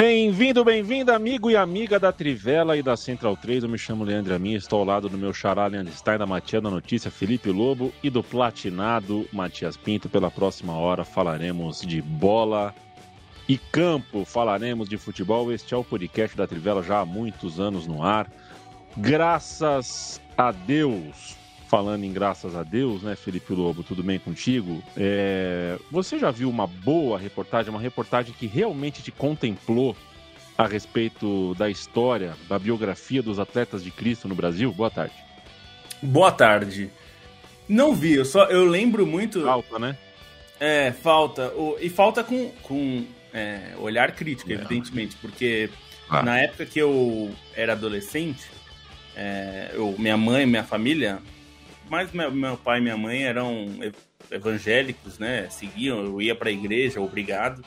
Bem-vindo, bem-vinda, amigo e amiga da Trivela e da Central 3. Eu me chamo Leandro Amin, estou ao lado do meu xará Leandro Stein, da Matias da Notícia Felipe Lobo e do platinado Matias Pinto. Pela próxima hora falaremos de bola e campo, falaremos de futebol. Este é o podcast da Trivela já há muitos anos no ar. Graças a Deus, falando em graças a Deus, né, Felipe Lobo, tudo bem contigo? É... Você já viu uma boa reportagem, uma reportagem que realmente te contemplou a respeito da história, da biografia dos atletas de Cristo no Brasil? Boa tarde. Boa tarde. Não vi, eu só eu lembro muito. Falta, né? É, falta. E falta com, com é, olhar crítico, evidentemente, porque ah. na época que eu era adolescente, é, eu, minha mãe, minha família, mas meu, meu pai e minha mãe eram evangélicos, né? Seguiam, eu ia para a igreja, obrigado.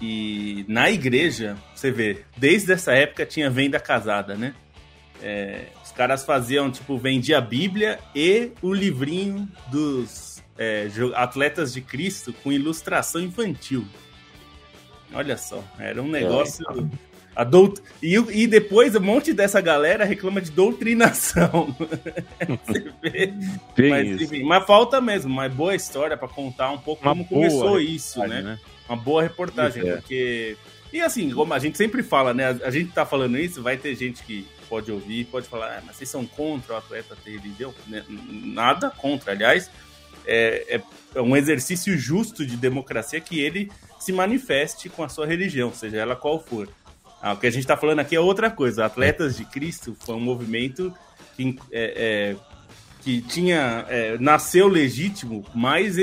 E na igreja, você vê, desde essa época tinha venda casada, né? É, os caras faziam, tipo, vendia a Bíblia e o livrinho dos é, atletas de Cristo com ilustração infantil. Olha só, era um negócio. É. A dout... e, e depois um monte dessa galera reclama de doutrinação. Você vê? mas, enfim, mas falta mesmo, uma boa história para contar um pouco uma como começou isso, né? né? Uma boa reportagem, é. porque. E assim, como a gente sempre fala, né? A gente tá falando isso, vai ter gente que pode ouvir, pode falar, ah, mas vocês são contra o atleta ter religião? Né, nada contra, aliás, é, é um exercício justo de democracia que ele se manifeste com a sua religião, seja ela qual for. Ah, o que a gente está falando aqui é outra coisa. Atletas de Cristo foi um movimento que, é, é, que tinha é, nasceu legítimo, mas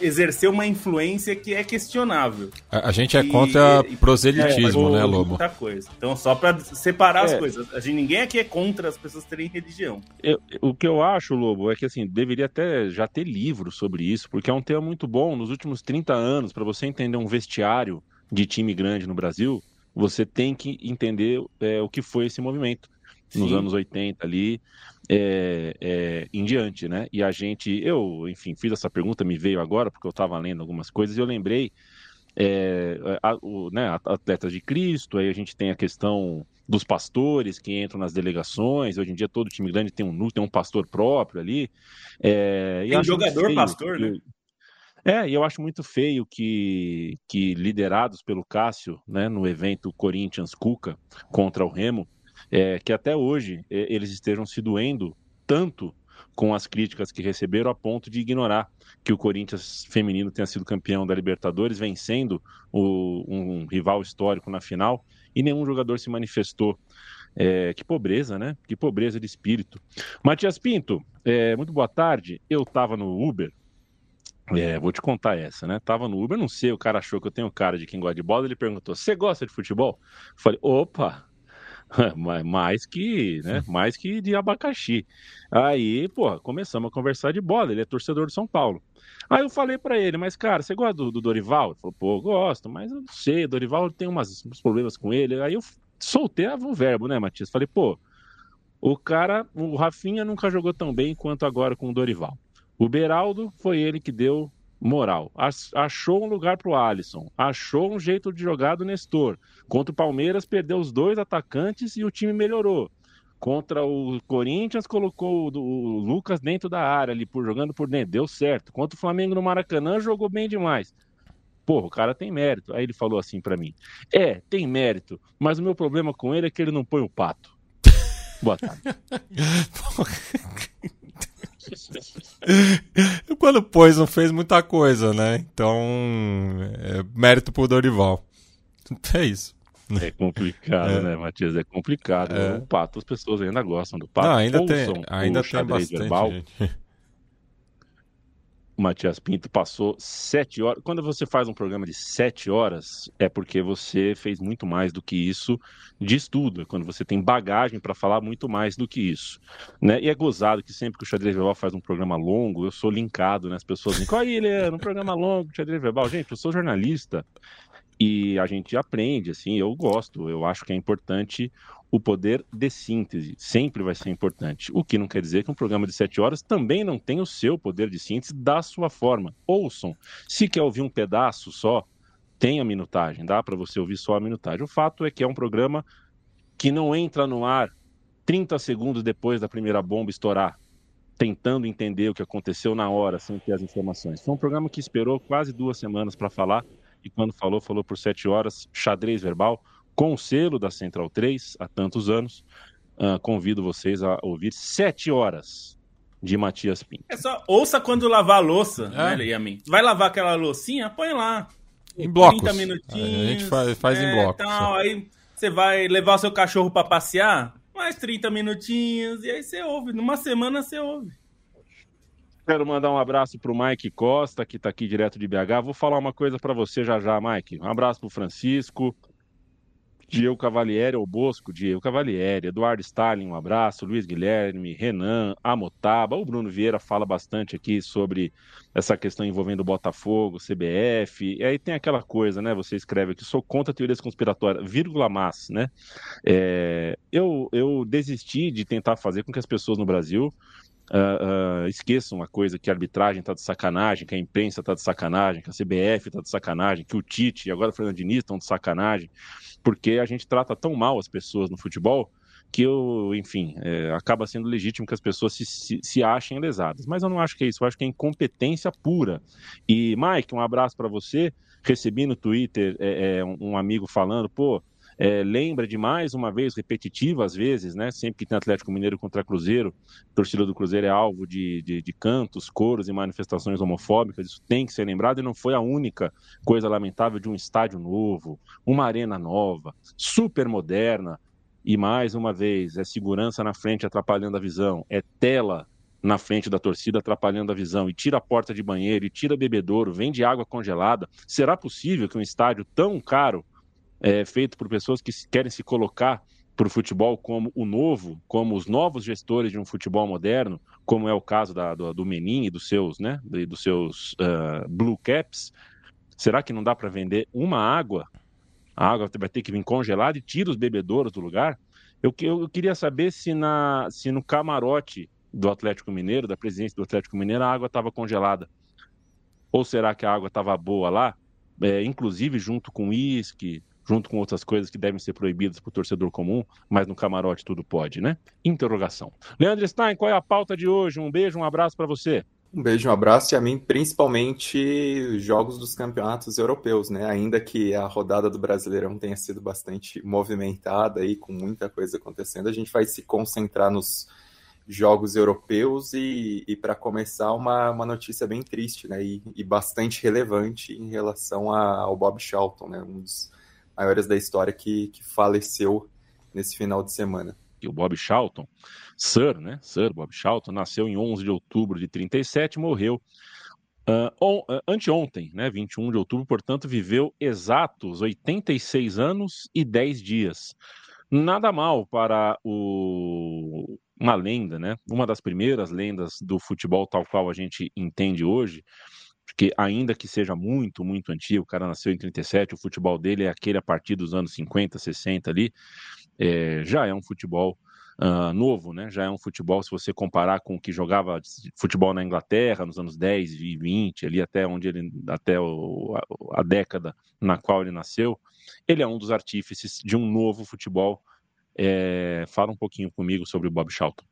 exerceu uma influência que é questionável. A, a gente é e, contra e, proselitismo, né, Lobo? Muita coisa. Então, só para separar as é. coisas. A gente, ninguém aqui é contra as pessoas terem religião. Eu, o que eu acho, Lobo, é que assim, deveria até já ter livro sobre isso, porque é um tema muito bom. Nos últimos 30 anos, para você entender um vestiário de time grande no Brasil, você tem que entender é, o que foi esse movimento nos Sim. anos 80 ali é, é, em diante, né? E a gente, eu, enfim, fiz essa pergunta, me veio agora, porque eu estava lendo algumas coisas e eu lembrei, é, a, o, né, atletas de Cristo, aí a gente tem a questão dos pastores que entram nas delegações, hoje em dia todo time grande tem um tem um pastor próprio ali. É, tem jogador pastor, né? É, e eu acho muito feio que, que liderados pelo Cássio, né, no evento Corinthians Cuca contra o Remo, é, que até hoje é, eles estejam se doendo tanto com as críticas que receberam a ponto de ignorar que o Corinthians feminino tenha sido campeão da Libertadores, vencendo o, um rival histórico na final, e nenhum jogador se manifestou. É, que pobreza, né? Que pobreza de espírito. Matias Pinto, é, muito boa tarde. Eu estava no Uber é, vou te contar essa, né? Tava no Uber, não sei, o cara achou que eu tenho cara de quem gosta de bola, ele perguntou: "Você gosta de futebol?" falei: "Opa, mais que, né? Mais que de abacaxi". Aí, pô, começamos a conversar de bola, ele é torcedor do São Paulo. Aí eu falei para ele: "Mas cara, você gosta do, do Dorival?" Ele falou: "Pô, gosto, mas eu não sei, Dorival tem umas, uns problemas com ele". Aí eu soltei o verbo, né, Matias? Falei: "Pô, o cara, o Rafinha nunca jogou tão bem quanto agora com o Dorival. O Beraldo foi ele que deu moral. Achou um lugar para o Alisson. Achou um jeito de jogar do Nestor. Contra o Palmeiras, perdeu os dois atacantes e o time melhorou. Contra o Corinthians, colocou o Lucas dentro da área, ali, por, jogando por dentro. Deu certo. Contra o Flamengo no Maracanã, jogou bem demais. Porra, o cara tem mérito. Aí ele falou assim para mim: É, tem mérito, mas o meu problema com ele é que ele não põe o pato. Boa tarde. Quando pôs, não fez muita coisa, né? Então, é, mérito pro Dorival. É isso. É complicado, é. né, Matias? É complicado. É. O pato, as pessoas ainda gostam do pato. Não, ainda tem, ainda tem bastante verbal. gente. O Matias Pinto passou sete horas. Quando você faz um programa de sete horas, é porque você fez muito mais do que isso de estudo. É quando você tem bagagem para falar muito mais do que isso. Né? E é gozado que sempre que o Xadrez Verbal faz um programa longo, eu sou linkado, né? As pessoas dizem, aí, Eliano, um programa longo, Xadrez Verbal. Gente, eu sou jornalista e a gente aprende, assim, eu gosto, eu acho que é importante o poder de síntese, sempre vai ser importante. O que não quer dizer que um programa de sete horas também não tem o seu poder de síntese da sua forma. Ouçam, se quer ouvir um pedaço só, tem a minutagem, dá para você ouvir só a minutagem. O fato é que é um programa que não entra no ar 30 segundos depois da primeira bomba estourar, tentando entender o que aconteceu na hora, sem ter as informações. Foi um programa que esperou quase duas semanas para falar e quando falou, falou por sete horas, xadrez verbal, com o selo da Central 3 há tantos anos. Uh, convido vocês a ouvir sete horas de Matias Pinto. É só ouça quando lavar a louça, é. né, Yamin? Vai lavar aquela loucinha? Põe lá. Em blocos. 30 minutinhos. A gente faz, faz é, em blocos. Tal, aí você vai levar o seu cachorro para passear, mais 30 minutinhos, e aí você ouve. Numa semana você ouve. Quero mandar um abraço para o Mike Costa, que está aqui direto de BH. Vou falar uma coisa para você já já, Mike. Um abraço para o Francisco, Diego Cavalieri, o Bosco, Diego Cavalieri, Eduardo Stalin, um abraço, Luiz Guilherme, Renan, Amotaba, o Bruno Vieira fala bastante aqui sobre essa questão envolvendo o Botafogo, CBF, e aí tem aquela coisa, né, você escreve aqui, sou contra teorias conspiratórias, vírgula mas, né, é, eu, eu desisti de tentar fazer com que as pessoas no Brasil Uh, uh, esqueçam uma coisa que a arbitragem está de sacanagem, que a imprensa está de sacanagem, que a CBF está de sacanagem, que o Tite e agora o Fernando Diniz estão de sacanagem, porque a gente trata tão mal as pessoas no futebol que eu, enfim, é, acaba sendo legítimo que as pessoas se, se, se, achem lesadas. Mas eu não acho que é isso, eu acho que é incompetência pura. E, Mike, um abraço para você. Recebi no Twitter é, é, um amigo falando, pô, é, lembra de mais uma vez, repetitiva às vezes, né? Sempre que tem Atlético Mineiro contra Cruzeiro, a torcida do Cruzeiro é alvo de, de, de, cantos, coros e manifestações homofóbicas, isso tem que ser lembrado e não foi a única coisa lamentável de um estádio novo, uma arena nova, super moderna, e mais uma vez, é segurança na frente atrapalhando a visão, é tela na frente da torcida atrapalhando a visão e tira a porta de banheiro e tira bebedouro, vende água congelada. Será possível que um estádio tão caro é, feito por pessoas que querem se colocar para o futebol como o novo, como os novos gestores de um futebol moderno, como é o caso da, do, do Menin e dos seus, né, dos seus uh, Blue Caps, será que não dá para vender uma água? A água vai ter que vir congelada e tira os bebedouros do lugar? Eu, eu, eu queria saber se, na, se no camarote do Atlético Mineiro, da presidência do Atlético Mineiro, a água estava congelada. Ou será que a água estava boa lá, é, inclusive junto com uísque, junto com outras coisas que devem ser proibidas para o torcedor comum, mas no camarote tudo pode, né? Interrogação. Leandro Stein, qual é a pauta de hoje? Um beijo, um abraço para você. Um beijo, um abraço e a mim principalmente jogos dos campeonatos europeus, né? Ainda que a rodada do Brasileirão tenha sido bastante movimentada aí com muita coisa acontecendo, a gente vai se concentrar nos jogos europeus e, e para começar uma, uma notícia bem triste, né? E, e bastante relevante em relação a, ao Bob Charlton, né? Um dos maiores da história que, que faleceu nesse final de semana. E o Bob Charlton, Sir, né? Sir Bob Charlton, nasceu em 11 de outubro de 37 morreu uh, on, uh, anteontem, né? 21 de outubro, portanto, viveu exatos 86 anos e 10 dias. Nada mal para o... uma lenda, né? Uma das primeiras lendas do futebol tal qual a gente entende hoje porque ainda que seja muito, muito antigo, o cara nasceu em 37, o futebol dele é aquele a partir dos anos 50, 60 ali, é, já é um futebol uh, novo, né? Já é um futebol, se você comparar com o que jogava futebol na Inglaterra nos anos 10 e 20, ali até onde ele, até o, a, a década na qual ele nasceu, ele é um dos artífices de um novo futebol. É, fala um pouquinho comigo sobre o Bob Charlton.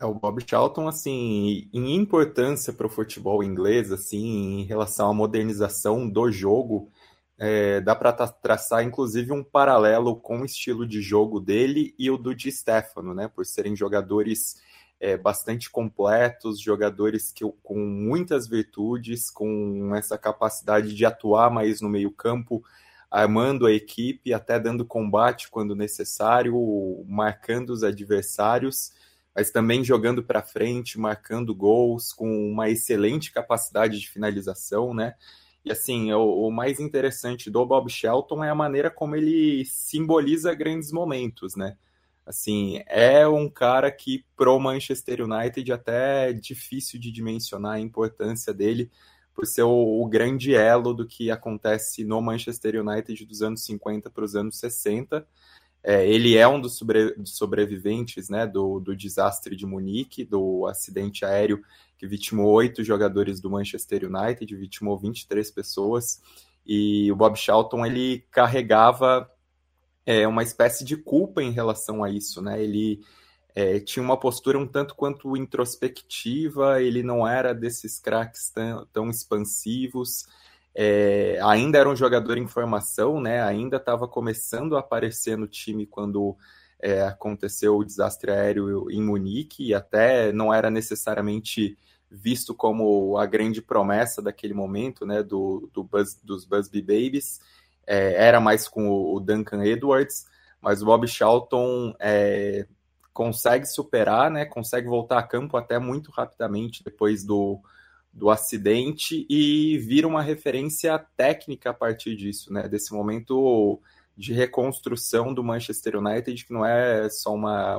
É, o Bob Charlton, assim, em importância para o futebol inglês, assim, em relação à modernização do jogo, é, dá para traçar, inclusive, um paralelo com o estilo de jogo dele e o do Di Stefano, né? Por serem jogadores é, bastante completos, jogadores que, com muitas virtudes, com essa capacidade de atuar mais no meio campo, armando a equipe, até dando combate quando necessário, marcando os adversários, mas também jogando para frente, marcando gols, com uma excelente capacidade de finalização, né? E assim, o, o, mais interessante do Bob Shelton é a maneira como ele simboliza grandes momentos, né? Assim, é um cara que pro Manchester United até é difícil de dimensionar a importância dele por ser o, o grande elo do que acontece no Manchester United dos anos 50 para os anos 60. É, ele é um dos, sobre, sobreviventes né, do, do desastre de Munique, do acidente aéreo que vitimou oito jogadores do Manchester United, vitimou 23 pessoas, e o Bob Charlton ele carregava é, uma espécie de culpa em relação a isso, né? Ele é, tinha uma postura um tanto quanto introspectiva, ele não era desses craques tão, tão expansivos, é, ainda era um jogador em formação, né? Ainda estava começando a aparecer no time quando é, aconteceu o desastre aéreo em Munique, e até não era necessariamente visto como a grande promessa daquele momento, né? Do, do Buzz, dos Busby Babies. É, era mais com o Duncan Edwards, mas o Bob Charlton é, consegue superar, né? Consegue voltar a campo até muito rapidamente depois do, do acidente e vira uma referência técnica a partir disso, né? Desse momento de reconstrução do Manchester United, que não é só uma,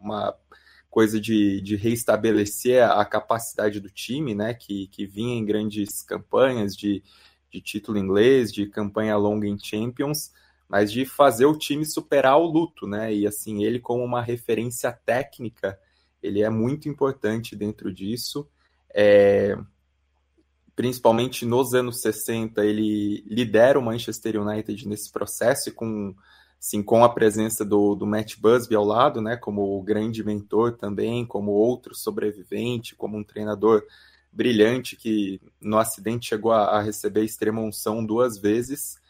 uma coisa de, de reestabelecer a capacidade do time, né? Que, que vinha em grandes campanhas de, de título inglês, de campanha longa em Champions, mas de fazer o time superar o luto, né? E assim, ele como uma referência técnica, ele é muito importante dentro disso. É, principalmente nos anos 60, ele lidera o Manchester United nesse processo e com, com a presença do, do Matt Busby ao lado, né, como grande mentor também, como outro sobrevivente, como um treinador brilhante que no acidente chegou a, a receber extrema unção duas vezes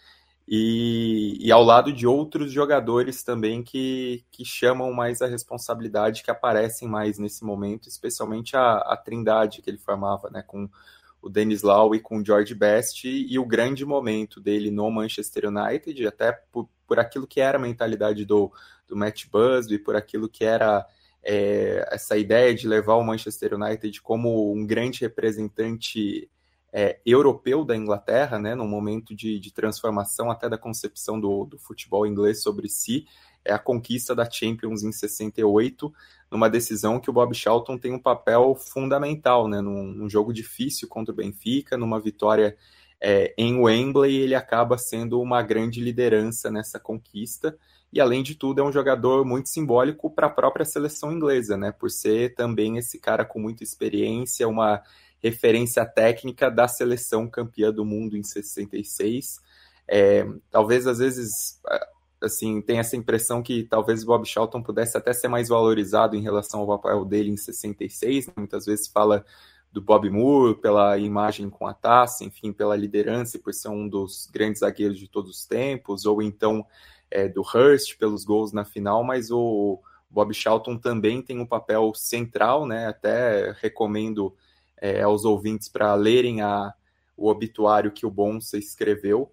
e, e, ao lado de outros jogadores também que, que chamam mais a responsabilidade, que aparecem mais nesse momento, especialmente a, a trindade que ele formava, né, com o Denis Lau e com o George Best, e, e o grande momento dele no Manchester United, até por, por aquilo que era a mentalidade do, do Matt Busby, por aquilo que era é, essa ideia de levar o Manchester United como um grande representante é, europeu da Inglaterra, né, num momento de, de transformação até da concepção do, do, futebol inglês sobre si, é a conquista da Champions em 68, numa decisão que o Bob Charlton tem um papel fundamental, né, num, num jogo difícil contra o Benfica, numa vitória é, em Wembley, ele acaba sendo uma grande liderança nessa conquista, e além de tudo é um jogador muito simbólico para a própria seleção inglesa, né, por ser também esse cara com muita experiência, uma referência técnica da seleção campeã do mundo em 66. É, talvez às vezes assim tem essa impressão que talvez Bob Charlton pudesse até ser mais valorizado em relação ao papel dele em 66. Né? Muitas vezes fala do Bob Moore pela imagem com a taça, enfim, pela liderança e por ser um dos grandes zagueiros de todos os tempos, ou então é, do Hurst pelos gols na final, mas o Bob Charlton também tem um papel central, né? Até recomendo é, aos ouvintes para lerem a, o obituário que o Bonsa escreveu.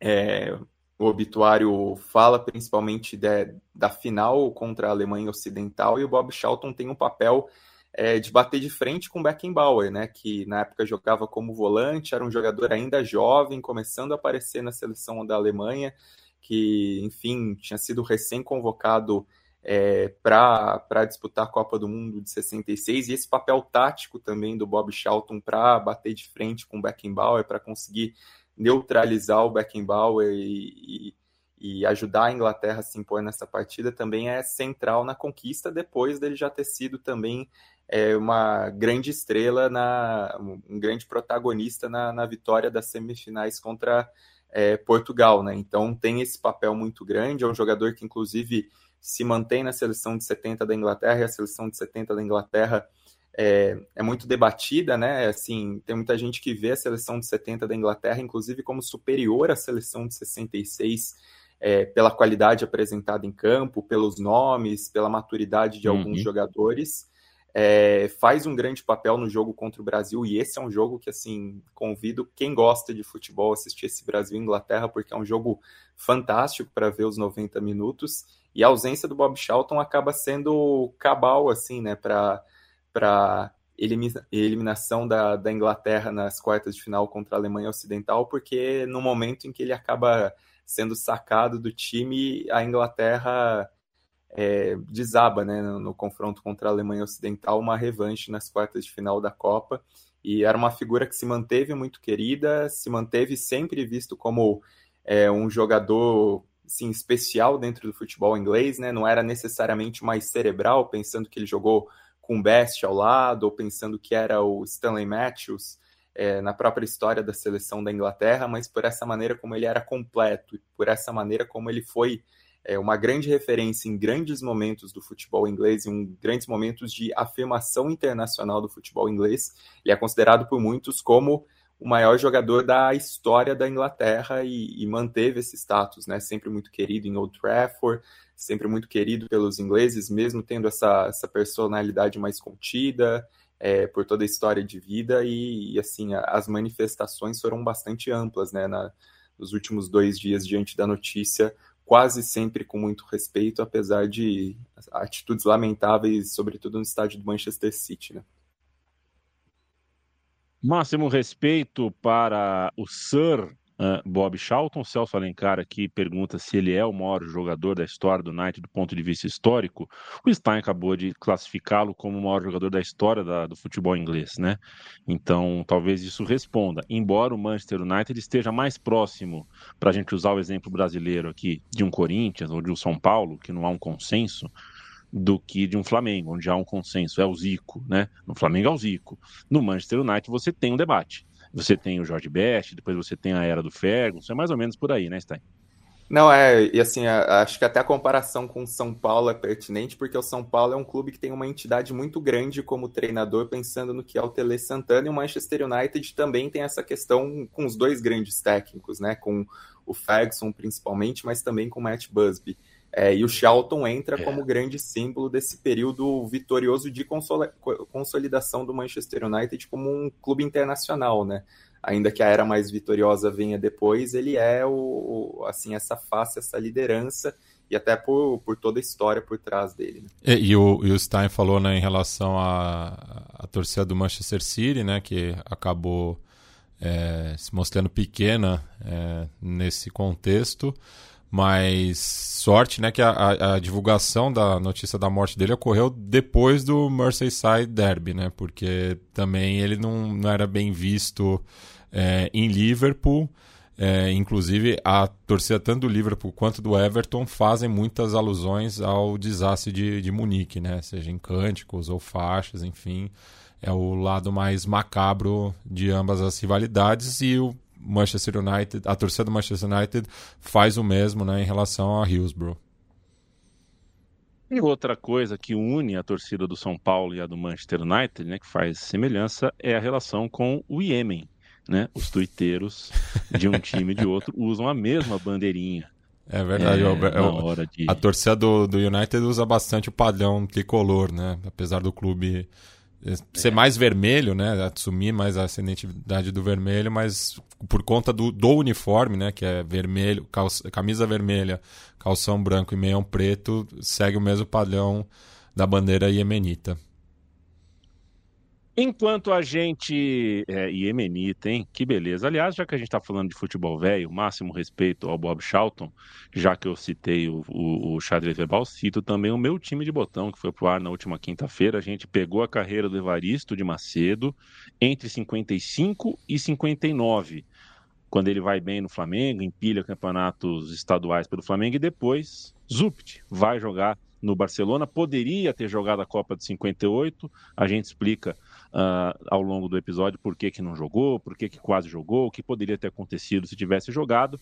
É, o obituário fala principalmente de, da final contra a Alemanha Ocidental e o Bob Charlton tem um papel é, de bater de frente com Beckenbauer, né, que na época jogava como volante, era um jogador ainda jovem, começando a aparecer na seleção da Alemanha, que, enfim, tinha sido recém-convocado é, para disputar a Copa do Mundo de 66 e esse papel tático também do Bob Charlton para bater de frente com o Beckenbauer, para conseguir neutralizar o Beckenbauer e, e, e, ajudar a Inglaterra a se impor nessa partida também é central na conquista, depois dele já ter sido também é, uma grande estrela, na, um grande protagonista na, na vitória das semifinais contra é, Portugal. Né? Então tem esse papel muito grande, é um jogador que inclusive se mantém na seleção de 70 da Inglaterra, e a seleção de 70 da Inglaterra é, é, muito debatida, né? Assim, tem muita gente que vê a seleção de 70 da Inglaterra, inclusive, como superior à seleção de 66, é, pela qualidade apresentada em campo, pelos nomes, pela maturidade de alguns uhum. jogadores. é, faz um grande papel no jogo contra o Brasil, e esse é um jogo que, assim, convido quem gosta de futebol a assistir esse Brasil e Inglaterra, porque é um jogo fantástico para ver os 90 minutos, e a ausência do Bob Charlton acaba sendo cabal, assim, né, para eliminação da, da Inglaterra nas quartas de final contra a Alemanha Ocidental, porque no momento em que ele acaba sendo sacado do time, a Inglaterra é, desaba né, no, no, confronto contra a Alemanha Ocidental, uma revanche nas quartas de final da Copa. E era uma figura que se manteve muito querida, se manteve sempre visto como é, um jogador sim, especial dentro do futebol inglês, né? não era necessariamente mais cerebral, pensando que ele jogou com Best ao lado, ou pensando que era o Stanley Matthews é, na própria história da seleção da Inglaterra, mas por essa maneira como ele era completo, por essa maneira como ele foi é, uma grande referência em grandes momentos do futebol inglês, em grandes momentos de afirmação internacional do futebol inglês. Ele é considerado por muitos como o maior jogador da história da Inglaterra e, e, manteve esse status, né? Sempre muito querido em Old Trafford, sempre muito querido pelos ingleses, mesmo tendo essa, essa personalidade mais contida, é, por toda a história de vida e, e assim, a, as manifestações foram bastante amplas, né? Na, nos últimos dois dias diante da notícia, quase sempre com muito respeito, apesar de atitudes lamentáveis, sobretudo no estádio do Manchester City, né? Máximo respeito para o Sir uh, Bob Charlton. Celso Alencar aqui pergunta se ele é o maior jogador da história do United do ponto de vista histórico. O Stein acabou de classificá-lo como o maior jogador da história da, do futebol inglês, né? Então, talvez isso responda. Embora o Manchester United esteja mais próximo, para a gente usar o exemplo brasileiro aqui, de um Corinthians ou de um São Paulo, que não há um consenso, do que de um Flamengo, onde há um consenso, é o Zico, né? No Flamengo é o Zico. No Manchester United você tem um debate. Você tem o Jorge Best, depois você tem a era do Ferguson, é mais ou menos por aí, né, Stein? Não, é, e assim, acho que até a comparação com o São Paulo é pertinente, porque o São Paulo é um clube que tem uma entidade muito grande como treinador, pensando no que é o Tele Santana, e o Manchester United também tem essa questão com os dois grandes técnicos, né, com o Ferguson principalmente, mas também com o Matt Busby. É, e o Charlton entra é. como grande símbolo desse período vitorioso de consolidação do Manchester United como um clube internacional, né? Ainda que a era mais vitoriosa venha depois, ele é o, assim essa face, essa liderança e até por, por toda a história por trás dele. Né? E, e, o, e, o, Stein falou né, em relação à, à torcida do Manchester City, né, que acabou é, se mostrando pequena é, nesse contexto. Mas sorte, né, que a, a, a, divulgação da notícia da morte dele ocorreu depois do Merseyside Derby, né? Porque também ele não, não era bem visto é, em Liverpool. É, inclusive, a torcida tanto do Liverpool quanto do Everton fazem muitas alusões ao desastre de, de Munique, né? Seja em cânticos ou faixas, enfim. É o lado mais macabro de ambas as rivalidades e o Manchester United, a torcida do Manchester United faz o mesmo né, em relação a Hillsborough. E outra coisa que une a torcida do São Paulo e a do Manchester United, né, que faz semelhança, é a relação com o Iêmen. Né? Os tuiteiros de um time e de outro usam a mesma bandeirinha. É verdade. É, eu, de... A torcida do, do United usa bastante o padrão tricolor, né? Apesar do clube ser mais vermelho, né? Assumir mais a ascendentidade do vermelho, mas por conta do, do uniforme, né? Que é vermelho, calça, camisa vermelha, calção branco e meião preto, segue o mesmo padrão da bandeira iemenita. Enquanto a gente. É, Iemenita, hein? Que beleza. Aliás, já que a gente está falando de futebol velho, máximo respeito ao Bob Charlton, já que eu citei o, o, o xadrez verbal, cito também o meu time de botão, que foi pro ar na última quinta-feira. A gente pegou a carreira do Evaristo de Macedo entre 55 e 59, quando ele vai bem no Flamengo, empilha campeonatos estaduais pelo Flamengo e depois, Zupt, vai jogar no Barcelona. Poderia ter jogado a Copa de 58, a gente explica uh, ao longo do episódio por que, que não jogou, por que, que quase jogou, o que poderia ter acontecido se tivesse jogado.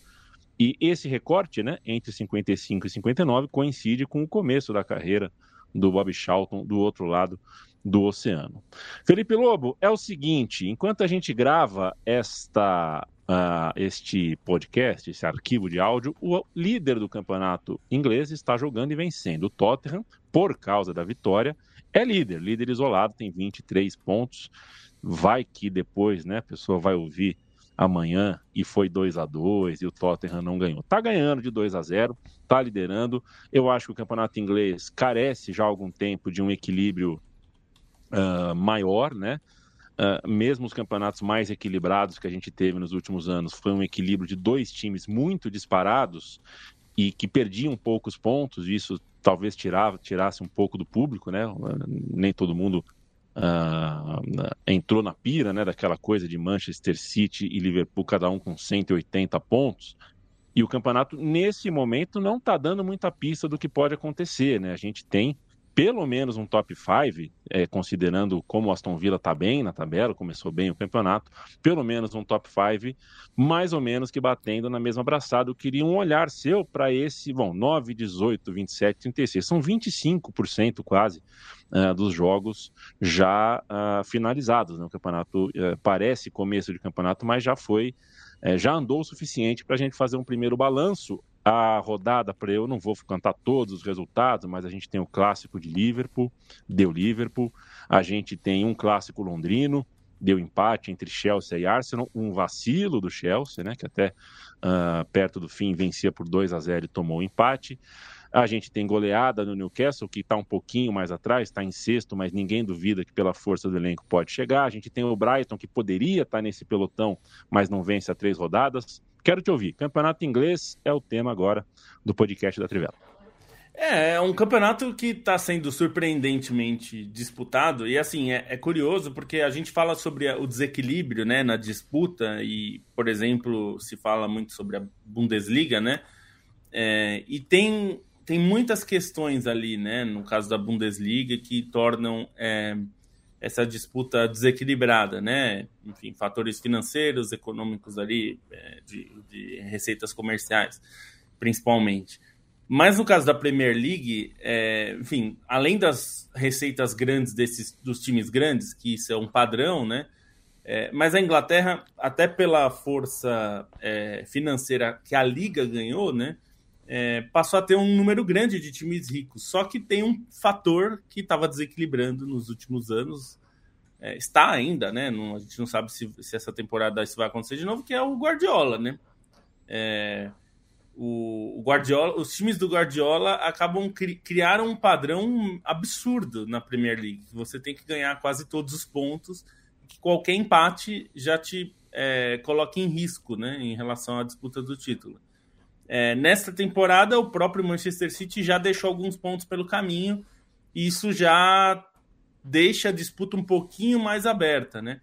E esse recorte, né, entre 55 e 59, coincide com o começo da carreira do Bob Charlton do outro lado do oceano. Felipe Lobo, é o seguinte: enquanto a gente grava esta, uh, este podcast, esse arquivo de áudio, o líder do campeonato inglês está jogando e vencendo. O Tottenham, por causa da vitória, é líder, líder isolado, tem 23 pontos. Vai que depois, né, a pessoa vai ouvir amanhã e foi 2 a 2 e o Tottenham não ganhou. Tá ganhando de 2 a 0, tá liderando. Eu acho que o campeonato inglês carece já há algum tempo de um equilíbrio uh, maior, né? Uh, mesmo os campeonatos mais equilibrados que a gente teve nos últimos anos, foi um equilíbrio de dois times muito disparados e que perdiam poucos pontos, isso talvez tirava, tirasse um pouco do público, né? Nem todo mundo uh, entrou na pira, né? Daquela coisa de Manchester City e Liverpool, cada um com 180 pontos. E o campeonato, nesse momento, não está dando muita pista do que pode acontecer, né? A gente tem pelo menos um top 5, é, considerando como o Aston Villa está bem na tabela, começou bem o campeonato, pelo menos um top 5, mais ou menos que batendo na mesma abraçada. Eu queria um olhar seu para esse, bom, 9, 18, 27, 36, são 25% quase uh, dos jogos já uh, finalizados. Né? O campeonato uh, parece começo de campeonato, mas já foi, já andou o suficiente para a gente fazer um primeiro balanço a rodada para eu não vou cantar todos os resultados, mas a gente tem o clássico de Liverpool, deu Liverpool, a gente tem um clássico londrino, deu empate entre Chelsea e Arsenal, um vacilo do Chelsea, né, que até uh, perto do fim vencia por 2 a 0 e tomou o empate. A gente tem goleada no Newcastle, que está um pouquinho mais atrás, está em sexto, mas ninguém duvida que pela força do elenco pode chegar. A gente tem o Brighton, que poderia estar tá nesse pelotão, mas não vence a três rodadas. Quero te ouvir. Campeonato inglês é o tema agora do podcast da Trivela. É, é um campeonato que está sendo surpreendentemente disputado e assim é, é, curioso porque a gente fala sobre o desequilíbrio, né, na disputa e, por exemplo, se fala muito sobre a Bundesliga, né, é, e tem tem muitas questões ali, né, no caso da Bundesliga, que tornam é, essa disputa desequilibrada, né? Enfim, fatores financeiros, econômicos ali, é, de, de, receitas comerciais, principalmente. Mas no caso da Premier League, é, enfim, além das receitas grandes desses dos times grandes, que isso é um padrão, né? É, mas a Inglaterra, até pela força é, financeira que a liga ganhou, né? É, passou a ter um número grande de times ricos. Só que tem um fator que estava desequilibrando nos últimos anos. É, está ainda, né? Não, a gente não sabe se, se, essa temporada isso vai acontecer de novo, que é o Guardiola, né? É, o, o, Guardiola, os times do Guardiola acabam cri, criaram um padrão absurdo na Premier League. Você tem que ganhar quase todos os pontos, que qualquer empate já te é, coloca em risco, né? Em relação à disputa do título. É, nesta temporada, o próprio Manchester City já deixou alguns pontos pelo caminho, e isso já deixa a disputa um pouquinho mais aberta, né?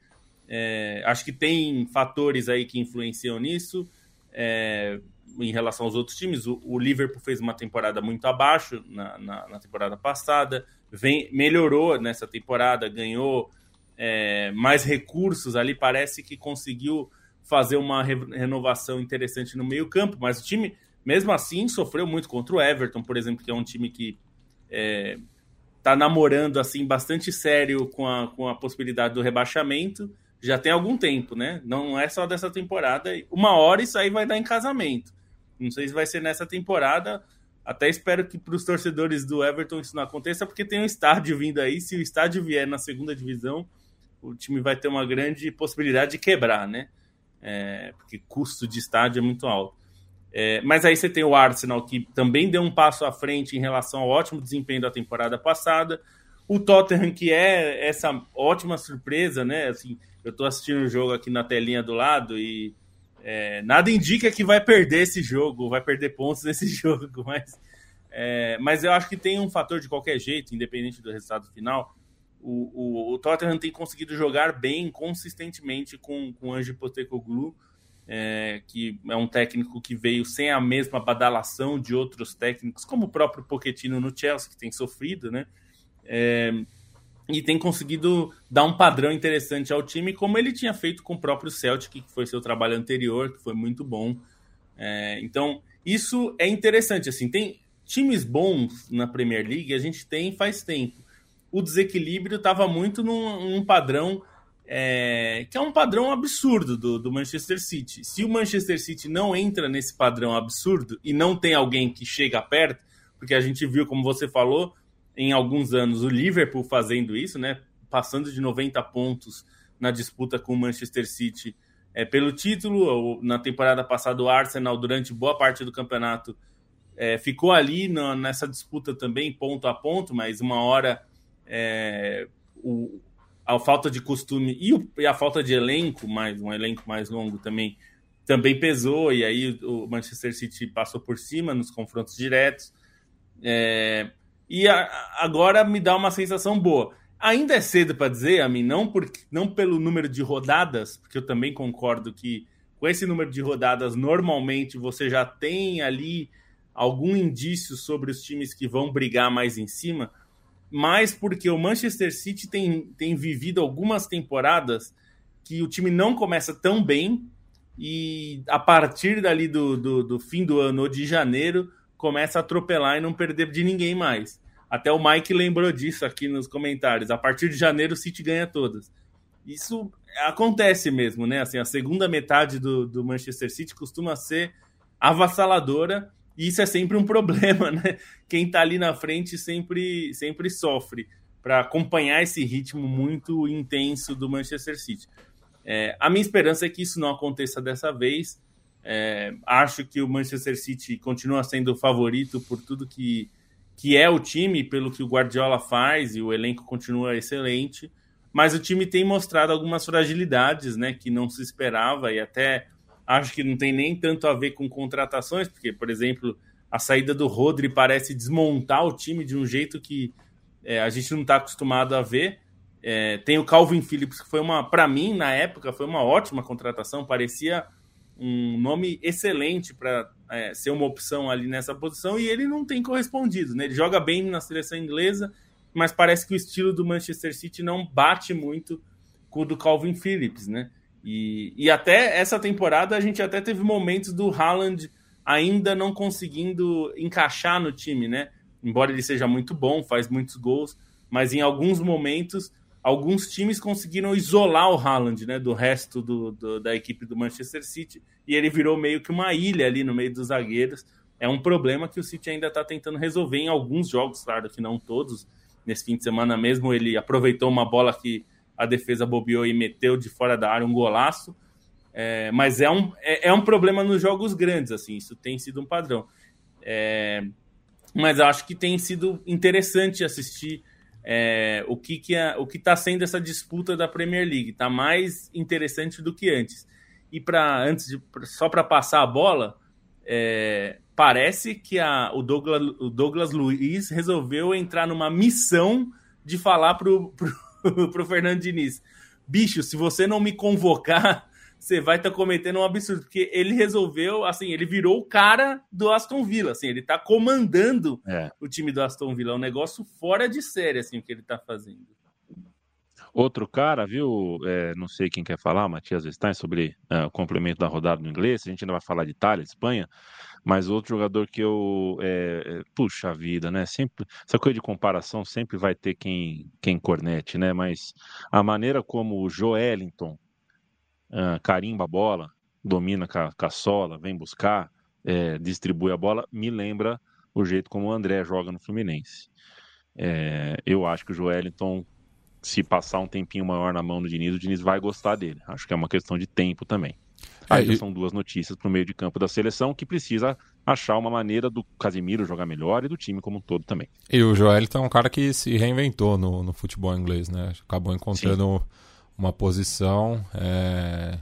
É, acho que tem fatores aí que influenciam nisso. É, em relação aos outros times, o, o, Liverpool fez uma temporada muito abaixo na, na, na temporada passada, vem, melhorou nessa temporada, ganhou é, mais recursos ali, parece que conseguiu fazer uma re renovação interessante no meio-campo, mas o time, mesmo assim, sofreu muito contra o Everton, por exemplo, que é um time que é, tá namorando assim bastante sério com a, com a possibilidade do rebaixamento já tem algum tempo, né? Não é só dessa temporada. Uma hora isso aí vai dar em casamento. Não sei se vai ser nessa temporada. Até espero que para os torcedores do Everton isso não aconteça, porque tem um estádio vindo aí. Se o estádio vier na segunda divisão, o time vai ter uma grande possibilidade de quebrar, né? É, porque custo de estádio é muito alto. É, mas aí você tem o Arsenal, que também deu um passo à frente em relação ao ótimo desempenho da temporada passada. O Tottenham, que é essa ótima surpresa, né? Assim, eu estou assistindo o jogo aqui na telinha do lado e é, nada indica que vai perder esse jogo, vai perder pontos nesse jogo, mas, é, mas eu acho que tem um fator de qualquer jeito, independente do resultado final, o, o, o, Tottenham tem conseguido jogar bem consistentemente com, com o Ange Postecoglou, é, que é um técnico que veio sem a mesma badalação de outros técnicos, como o próprio Pochettino no Chelsea, que tem sofrido, né? É, e tem conseguido dar um padrão interessante ao time, como ele tinha feito com o próprio Celtic, que foi seu trabalho anterior, que foi muito bom. É, então, isso é interessante. Assim, tem times bons na Premier League a gente tem faz tempo. O desequilíbrio estava muito num, num padrão é, que é um padrão absurdo do, do, Manchester City. Se o Manchester City não entra nesse padrão absurdo e não tem alguém que chega perto, porque a gente viu, como você falou, em alguns anos o Liverpool fazendo isso, né? Passando de 90 pontos na disputa com o Manchester City é, pelo título. Na temporada passada, o Arsenal, durante boa parte do campeonato, é, ficou ali nessa disputa também, ponto a ponto, mas uma hora é, o, a falta de costume e, o, e, a falta de elenco, mais um elenco mais longo também, também pesou, e aí o Manchester City passou por cima nos confrontos diretos. É, e a, agora me dá uma sensação boa. Ainda é cedo para dizer, a mim, não, por, não pelo número de rodadas, porque eu também concordo que com esse número de rodadas, normalmente você já tem ali algum indício sobre os times que vão brigar mais em cima mas porque o Manchester City tem, tem vivido algumas temporadas que o time não começa tão bem e a partir dali do, do, do fim do ano ou de janeiro começa a atropelar e não perder de ninguém mais. Até o Mike lembrou disso aqui nos comentários. A partir de janeiro o City ganha todas. Isso acontece mesmo, né? Assim, a segunda metade do, do Manchester City costuma ser avassaladora e isso é sempre um problema, né? Quem está ali na frente sempre, sempre sofre para acompanhar esse ritmo muito intenso do Manchester City. É, a minha esperança é que isso não aconteça dessa vez. É, acho que o Manchester City continua sendo o favorito por tudo que, que é o time, pelo que o Guardiola faz e o elenco continua excelente. Mas o time tem mostrado algumas fragilidades, né, que não se esperava e até Acho que não tem nem tanto a ver com contratações, porque, por exemplo, a saída do Rodri parece desmontar o time de um jeito que é, a gente não está acostumado a ver. É, tem o Calvin Phillips, que foi uma, para mim, na época, foi uma ótima contratação, parecia um nome excelente para é, ser uma opção ali nessa posição, e ele não tem correspondido. Né? Ele joga bem na seleção inglesa, mas parece que o estilo do Manchester City não bate muito com o do Calvin Phillips, né? E, e até essa temporada a gente até teve momentos do Haaland ainda não conseguindo encaixar no time, né? Embora ele seja muito bom, faz muitos gols, mas em alguns momentos alguns times conseguiram isolar o Haaland, né, do resto do, do, da equipe do Manchester City e ele virou meio que uma ilha ali no meio dos zagueiros. É um problema que o City ainda está tentando resolver em alguns jogos, claro que não todos. Nesse fim de semana mesmo ele aproveitou uma bola que a defesa bobeou e meteu de fora da área um golaço. É, mas é um, é, é, um problema nos jogos grandes, assim, isso tem sido um padrão. É, mas acho que tem sido interessante assistir é, o que que é, o que está sendo essa disputa da Premier League. Está mais interessante do que antes. E para antes de, só para passar a bola, é, parece que a, o, Douglas, o Douglas Luiz resolveu entrar numa missão de falar pro, pro pro Fernando Diniz. Bicho, se você não me convocar, você vai estar tá cometendo um absurdo, porque ele resolveu, assim, ele virou o cara do Aston Villa, assim, ele tá comandando é. o time do Aston Villa, é um negócio fora de série, assim, o que ele tá fazendo. Outro cara, viu? É, não sei quem quer falar, Matias Stein, sobre é, o complemento da rodada no inglês. A gente ainda vai falar de Itália, de Espanha. Mas outro jogador que eu. É, puxa vida, né? Sempre, essa coisa de comparação sempre vai ter quem, quem cornete, né? Mas a maneira como o Joelinton carimba a bola, domina com a, com a sola, vem buscar, é, distribui a bola, me lembra o jeito como o André joga no Fluminense. É, eu acho que o Joelinton se passar um tempinho maior na mão do Diniz, o Diniz vai gostar dele. Acho que é uma questão de tempo também. Aí é, são duas notícias para o meio de campo da seleção que precisa achar uma maneira do Casimiro jogar melhor e do time como um todo também. E o Joelito é um cara que se reinventou no, no futebol inglês, né? Acabou encontrando Sim. uma posição é,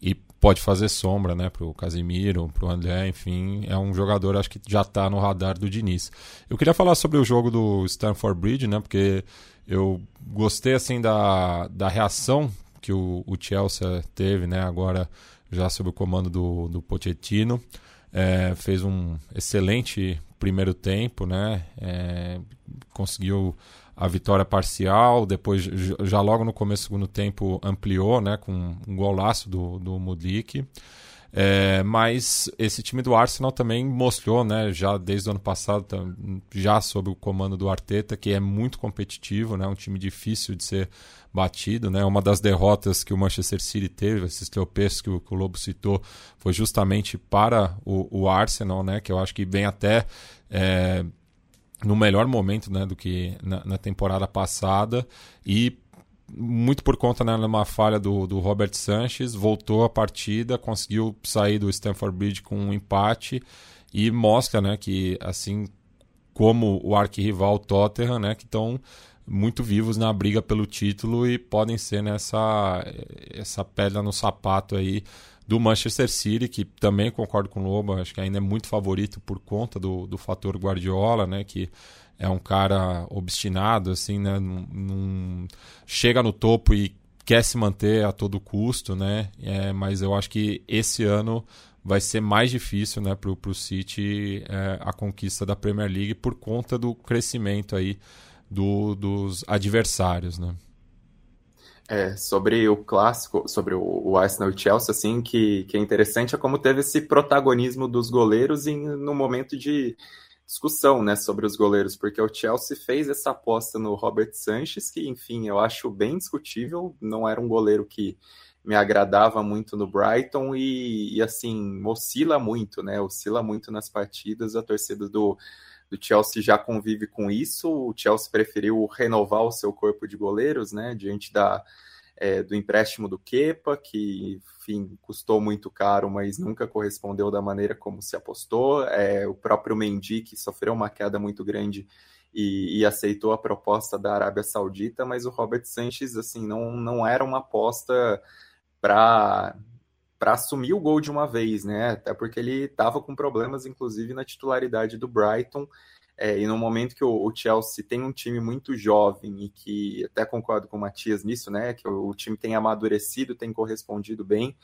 e pode fazer sombra, né? Para o Casimiro, para o André, enfim, é um jogador acho que já está no radar do Diniz. Eu queria falar sobre o jogo do Stanford Bridge, né? Porque eu gostei assim da, da reação que o, o Chelsea teve, né? Agora já sob o comando do, do Pochettino. É, fez um excelente primeiro tempo, né? É, conseguiu a vitória parcial, depois já logo no começo do segundo tempo ampliou, né? Com um golaço do, do Mudrik. É, mas esse time do Arsenal também mostrou, né, já desde o ano passado, já sob o comando do Arteta, que é muito competitivo, né, um time difícil de ser batido, né, uma das derrotas que o Manchester City teve, esses tropeços que que o Lobo citou, foi justamente para o, o, Arsenal, né, que eu acho que vem até é, no melhor momento, né, do que na, na temporada passada. E muito por conta né, de uma falha do, do Robert Sanches, voltou a partida, conseguiu sair do Stamford Bridge com um empate e mostra né, que, assim como o arquirrival Tottenham, né, que estão muito vivos na briga pelo título e podem ser nessa essa pedra no sapato aí do Manchester City, que também concordo com o Lobo, acho que ainda é muito favorito por conta do, do fator Guardiola, né, que é um cara obstinado, assim, né? Num... chega no topo e quer se manter a todo custo, né? É, mas eu acho que esse ano vai ser mais difícil, né, para o City é, a conquista da Premier League por conta do crescimento aí do, dos adversários, né? É, sobre o clássico, sobre o, o Arsenal e Chelsea, assim, que, que é interessante é como teve esse protagonismo dos goleiros em, no momento de, discussão, né, sobre os goleiros, porque o Chelsea fez essa aposta no Robert Sanches, que, enfim, eu acho bem discutível, não era um goleiro que me agradava muito no Brighton e, e assim, oscila muito, né, oscila muito nas partidas, a torcida do, do Chelsea já convive com isso, o Chelsea preferiu renovar o seu corpo de goleiros, né, diante da é, do empréstimo do Kepa, que enfim, custou muito caro, mas nunca correspondeu da maneira como se apostou. É, o próprio Mendy, que sofreu uma queda muito grande e, e, aceitou a proposta da Arábia Saudita, mas o Robert Sanches assim, não, não era uma aposta para para assumir o gol de uma vez, né? Até porque ele estava com problemas, inclusive, na titularidade do Brighton. É, e no momento que o, o, Chelsea tem um time muito jovem e que até concordo com o Matias nisso, né? Que o, o time tem amadurecido, tem correspondido bem.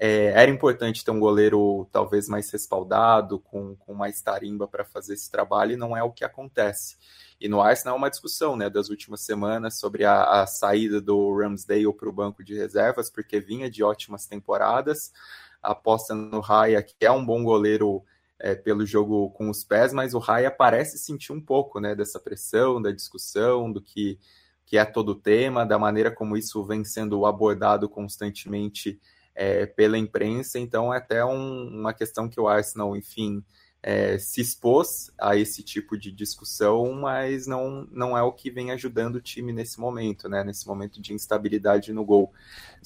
É, era importante ter um goleiro talvez mais respaldado, com, com mais tarimba para fazer esse trabalho, e não é o que acontece. E no Arsenal é uma discussão né, das últimas semanas sobre a, a saída do Ramsdale para o banco de reservas, porque vinha de ótimas temporadas. A aposta no Raya, que é um bom goleiro é, pelo jogo com os pés, mas o Raya parece sentir um pouco né, dessa pressão, da discussão, do que, que é todo o tema, da maneira como isso vem sendo abordado constantemente é, pela imprensa. Então, é até um, uma questão que o Arsenal, enfim, é, se expôs a esse tipo de discussão, mas não, não é o que vem ajudando o time nesse momento, né? Nesse momento de instabilidade no gol.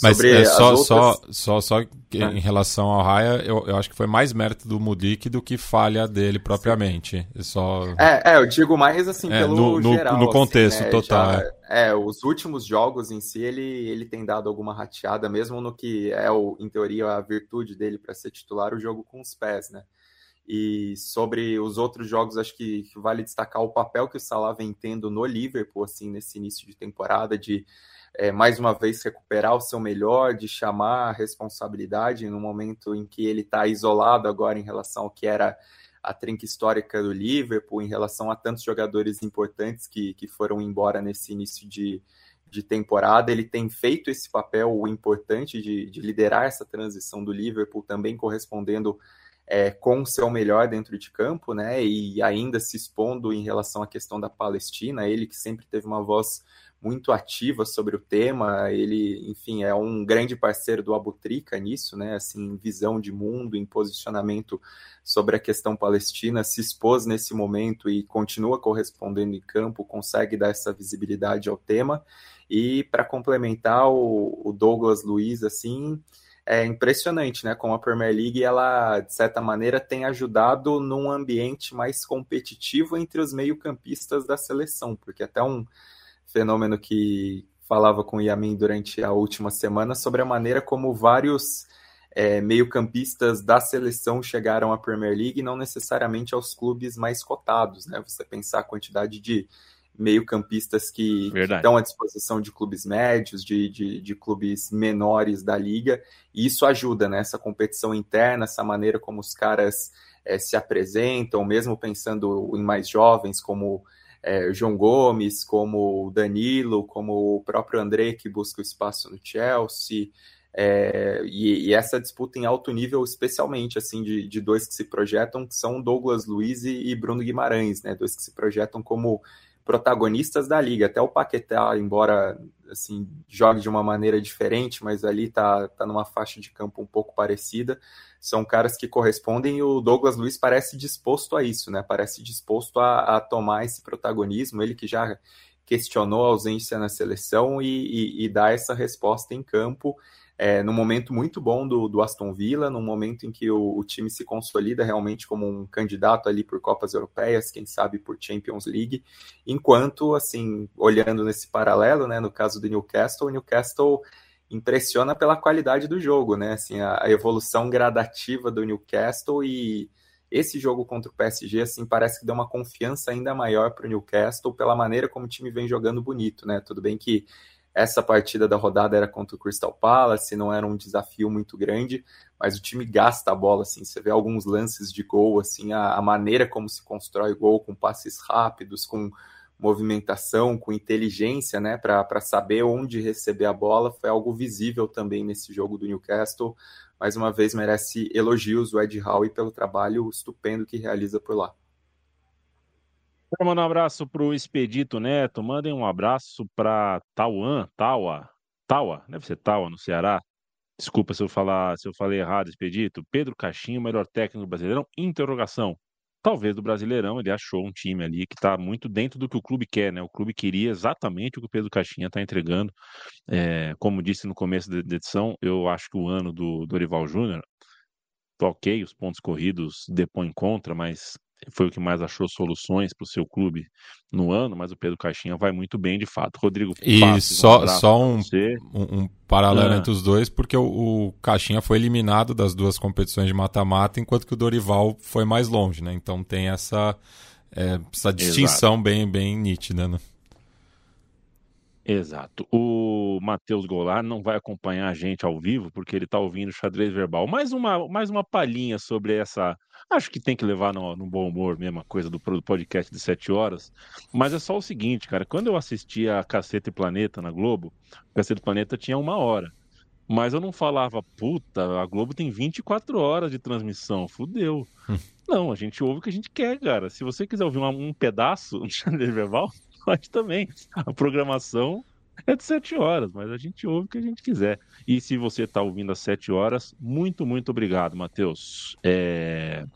Mas é só, outras... só, só, só ah. em relação ao Raya, eu, eu acho que foi mais mérito do Mudik do que falha dele propriamente. Só... É, é, eu digo mais assim é, pelo no, no, geral. No contexto assim, né? total. Já, é. é, os últimos jogos em si, ele, ele tem dado alguma rateada, mesmo no que é, o, em teoria, a virtude dele para ser titular, o jogo com os pés, né? E sobre os outros jogos, acho que, vale destacar o papel que o Salah vem tendo no Liverpool, assim, nesse início de temporada, de é, mais uma vez recuperar o seu melhor, de chamar a responsabilidade no momento em que ele está isolado agora em relação ao que era a trinca histórica do Liverpool, em relação a tantos jogadores importantes que, que foram embora nesse início de, de temporada. Ele tem feito esse papel importante de, de liderar essa transição do Liverpool, também correspondendo é, com o seu melhor dentro de campo, né? E ainda se expondo em relação à questão da Palestina, ele que sempre teve uma voz muito ativa sobre o tema, ele, enfim, é um grande parceiro do Abutrica nisso, né? Assim, visão de mundo, em posicionamento sobre a questão palestina, se expôs nesse momento e continua correspondendo em campo, consegue dar essa visibilidade ao tema. E para complementar o, o Douglas Luiz, assim, é impressionante, né? Como a Premier League, ela, de certa maneira, tem ajudado num ambiente mais competitivo entre os meio-campistas da seleção, porque até um fenômeno que falava com o Yamin durante a última semana sobre a maneira como vários é, meio-campistas da seleção chegaram à Premier League, não necessariamente aos clubes mais cotados, né? Você pensar a quantidade de meio-campistas que, que, estão à disposição de clubes médios, de, de, de, clubes menores da liga, e isso ajuda nessa né? competição interna, essa maneira como os caras é, se apresentam, mesmo pensando em mais jovens, como é, João Gomes, como o Danilo, como o próprio André, que busca o espaço no Chelsea. É, e, e, essa disputa em alto nível, especialmente assim de, de dois que se projetam, que são Douglas Luiz e, e, Bruno Guimarães, né? Dois que se projetam como protagonistas da liga. Até o Paquetá, embora assim jogue de uma maneira diferente, mas ali tá, tá numa faixa de campo um pouco parecida. São caras que correspondem e o Douglas Luiz parece disposto a isso, né? Parece disposto a, a tomar esse protagonismo. Ele que já questionou a ausência na seleção e, e, e dá essa resposta em campo é, num momento muito bom do, do Aston Villa, num momento em que o, o, time se consolida realmente como um candidato ali por Copas Europeias, quem sabe por Champions League, enquanto, assim, olhando nesse paralelo, né, no caso do Newcastle, o Newcastle impressiona pela qualidade do jogo, né, assim, a, a evolução gradativa do Newcastle e esse jogo contra o PSG, assim, parece que deu uma confiança ainda maior para o Newcastle pela maneira como o time vem jogando bonito, né, tudo bem que essa partida da rodada era contra o Crystal Palace, não era um desafio muito grande, mas o time gasta a bola, assim, você vê alguns lances de gol, assim, a, a maneira como se constrói gol, com passes rápidos, com movimentação, com inteligência, né, para saber onde receber a bola, foi algo visível também nesse jogo do Newcastle. Mais uma vez merece elogios o Ed Howe pelo trabalho estupendo que realiza por lá. Quero mandar um abraço para o Expedito Neto. Mandem um abraço para Tauan, Taua, Taua, deve ser Taua, no Ceará. Desculpa se eu falar, se eu falei errado, Expedito. Pedro Caixinho, melhor técnico Brasileirão? Interrogação. Talvez do Brasileirão ele achou um time ali que está muito dentro do que o clube quer, né? O clube queria exatamente o que o Pedro Caixinha está entregando. É, como disse no começo da edição, eu acho que o ano do Dorival Júnior, ok, os pontos corridos depõem contra, mas foi o que mais achou soluções para o seu clube no ano, mas o Pedro Caixinha vai muito bem de fato. Rodrigo E só, um só um, um, um, paralelo ah. entre os dois, porque o, o, Caixinha foi eliminado das duas competições de mata-mata, enquanto que o Dorival foi mais longe, né? Então tem essa, é, essa distinção bem, bem nítida, né? Exato. O Matheus Goulart não vai acompanhar a gente ao vivo, porque ele está ouvindo o xadrez verbal. Mais uma, mais uma palhinha sobre essa Acho que tem que levar no, no bom humor, mesma coisa do, do podcast de sete horas. Mas é só o seguinte, cara. Quando eu assistia a Caceta e Planeta na Globo, o Caceta e Planeta tinha uma hora. Mas eu não falava, puta, a Globo tem 24 horas de transmissão, fudeu. Hum. Não, a gente ouve o que a gente quer, cara. Se você quiser ouvir um, um pedaço no Xadrez Verbal, pode também. A programação é de 7 horas, mas a gente ouve o que a gente quiser. E se você está ouvindo às 7 horas, muito, muito obrigado, Matheus. É...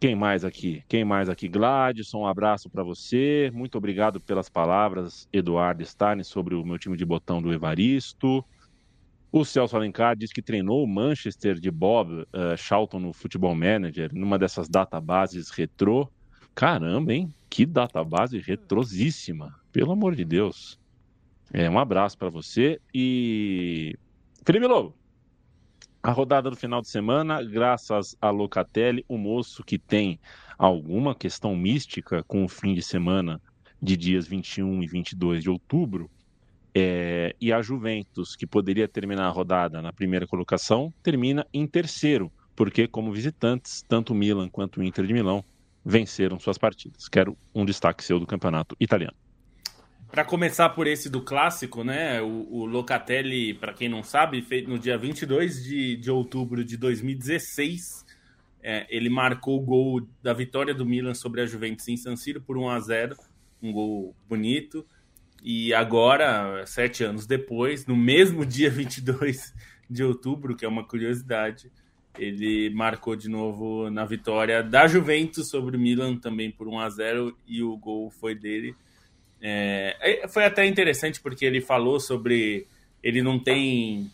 Quem mais aqui? Quem mais aqui? Gladson, um abraço para você. Muito obrigado pelas palavras, Eduardo Stein, sobre o meu time de botão do Evaristo. O Celso Alencar diz que treinou o Manchester de Bob uh, Charlton no Futebol Manager, numa dessas databases retrô. Caramba, hein? Que database retrosíssima. Pelo amor de Deus. É, um abraço para você e. Felipe Lobo, a rodada do final de semana, graças a Locatelli, o moço que tem alguma questão mística com o fim de semana de dias 21 e 22 de outubro, é, e a Juventus, que poderia terminar a rodada na primeira colocação, termina em terceiro, porque, como visitantes, tanto o Milan quanto o Inter de Milão venceram suas partidas. Quero um destaque seu do campeonato italiano. Para começar por esse do clássico, né? O, o Locatelli, para quem não sabe, feito no dia 22 de, de outubro de 2016, é, ele marcou o gol da vitória do Milan sobre a Juventus em San Siro por 1 a 0 um gol bonito. E agora, sete anos depois, no mesmo dia 22 de outubro, que é uma curiosidade, ele marcou de novo na vitória da Juventus sobre o Milan também por 1 a 0 e o gol foi dele. É, é, foi até interessante porque ele falou sobre ele não tem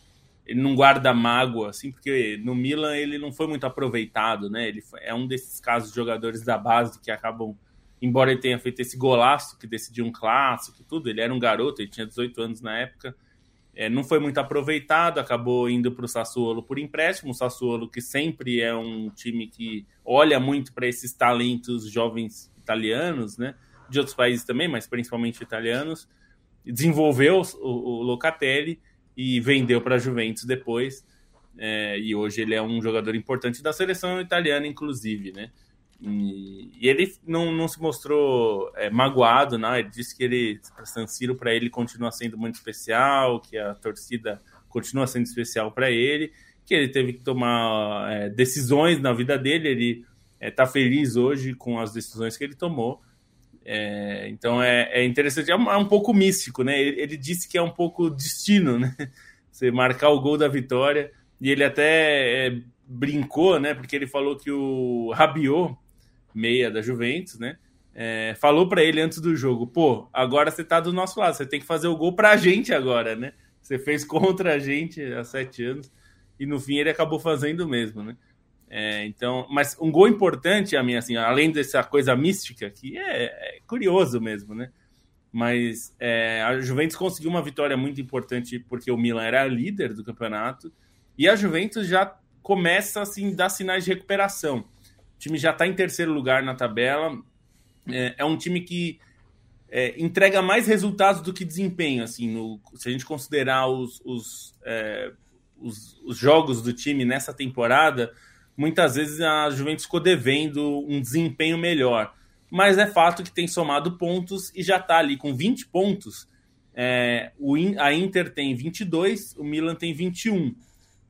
ele não guarda mágoa assim porque no Milan ele não foi muito aproveitado né ele foi, é um desses casos de jogadores da base que acabam embora ele tenha feito esse golaço que decidiu um clássico e tudo ele era um garoto ele tinha 18 anos na época é, não foi muito aproveitado acabou indo para o Sassuolo por empréstimo o Sassuolo que sempre é um time que olha muito para esses talentos jovens italianos né de outros países também, mas principalmente italianos, desenvolveu o, o Locatelli e vendeu para a Juventus depois. É, e hoje ele é um jogador importante da seleção italiana, inclusive, né? E, ele não, não se mostrou é, magoado, não. Ele disse que ele, San Siro para ele continua sendo muito especial, que a torcida continua sendo especial para ele, que ele teve que tomar é, decisões na vida dele, ele está é, feliz hoje com as decisões que ele tomou. É, então é, é interessante, é um, é um, pouco místico, né? Ele, ele, disse que é um pouco destino, né? Você marcar o gol da vitória, e ele até é, brincou, né? Porque ele falou que o Rabiot, meia da Juventus, né? É, falou para ele antes do jogo: pô, agora você tá do nosso lado, você tem que fazer o gol pra gente agora, né? Você fez contra a gente há sete anos, e no fim ele acabou fazendo mesmo, né? É, então, mas um gol importante a mim, assim, além dessa coisa mística, que é, é curioso mesmo, né? Mas é, a Juventus conseguiu uma vitória muito importante porque o Milan era líder do campeonato e a Juventus já começa assim a dar sinais de recuperação. O time já está em terceiro lugar na tabela. É, é um time que é, entrega mais resultados do que desempenho, assim, no, se a gente considerar os, os, é, os, os jogos do time nessa temporada muitas vezes a Juventus ficou devendo um desempenho melhor. Mas é fato que tem somado pontos e já está ali com 20 pontos. É, o, a Inter tem 22, o Milan tem 21.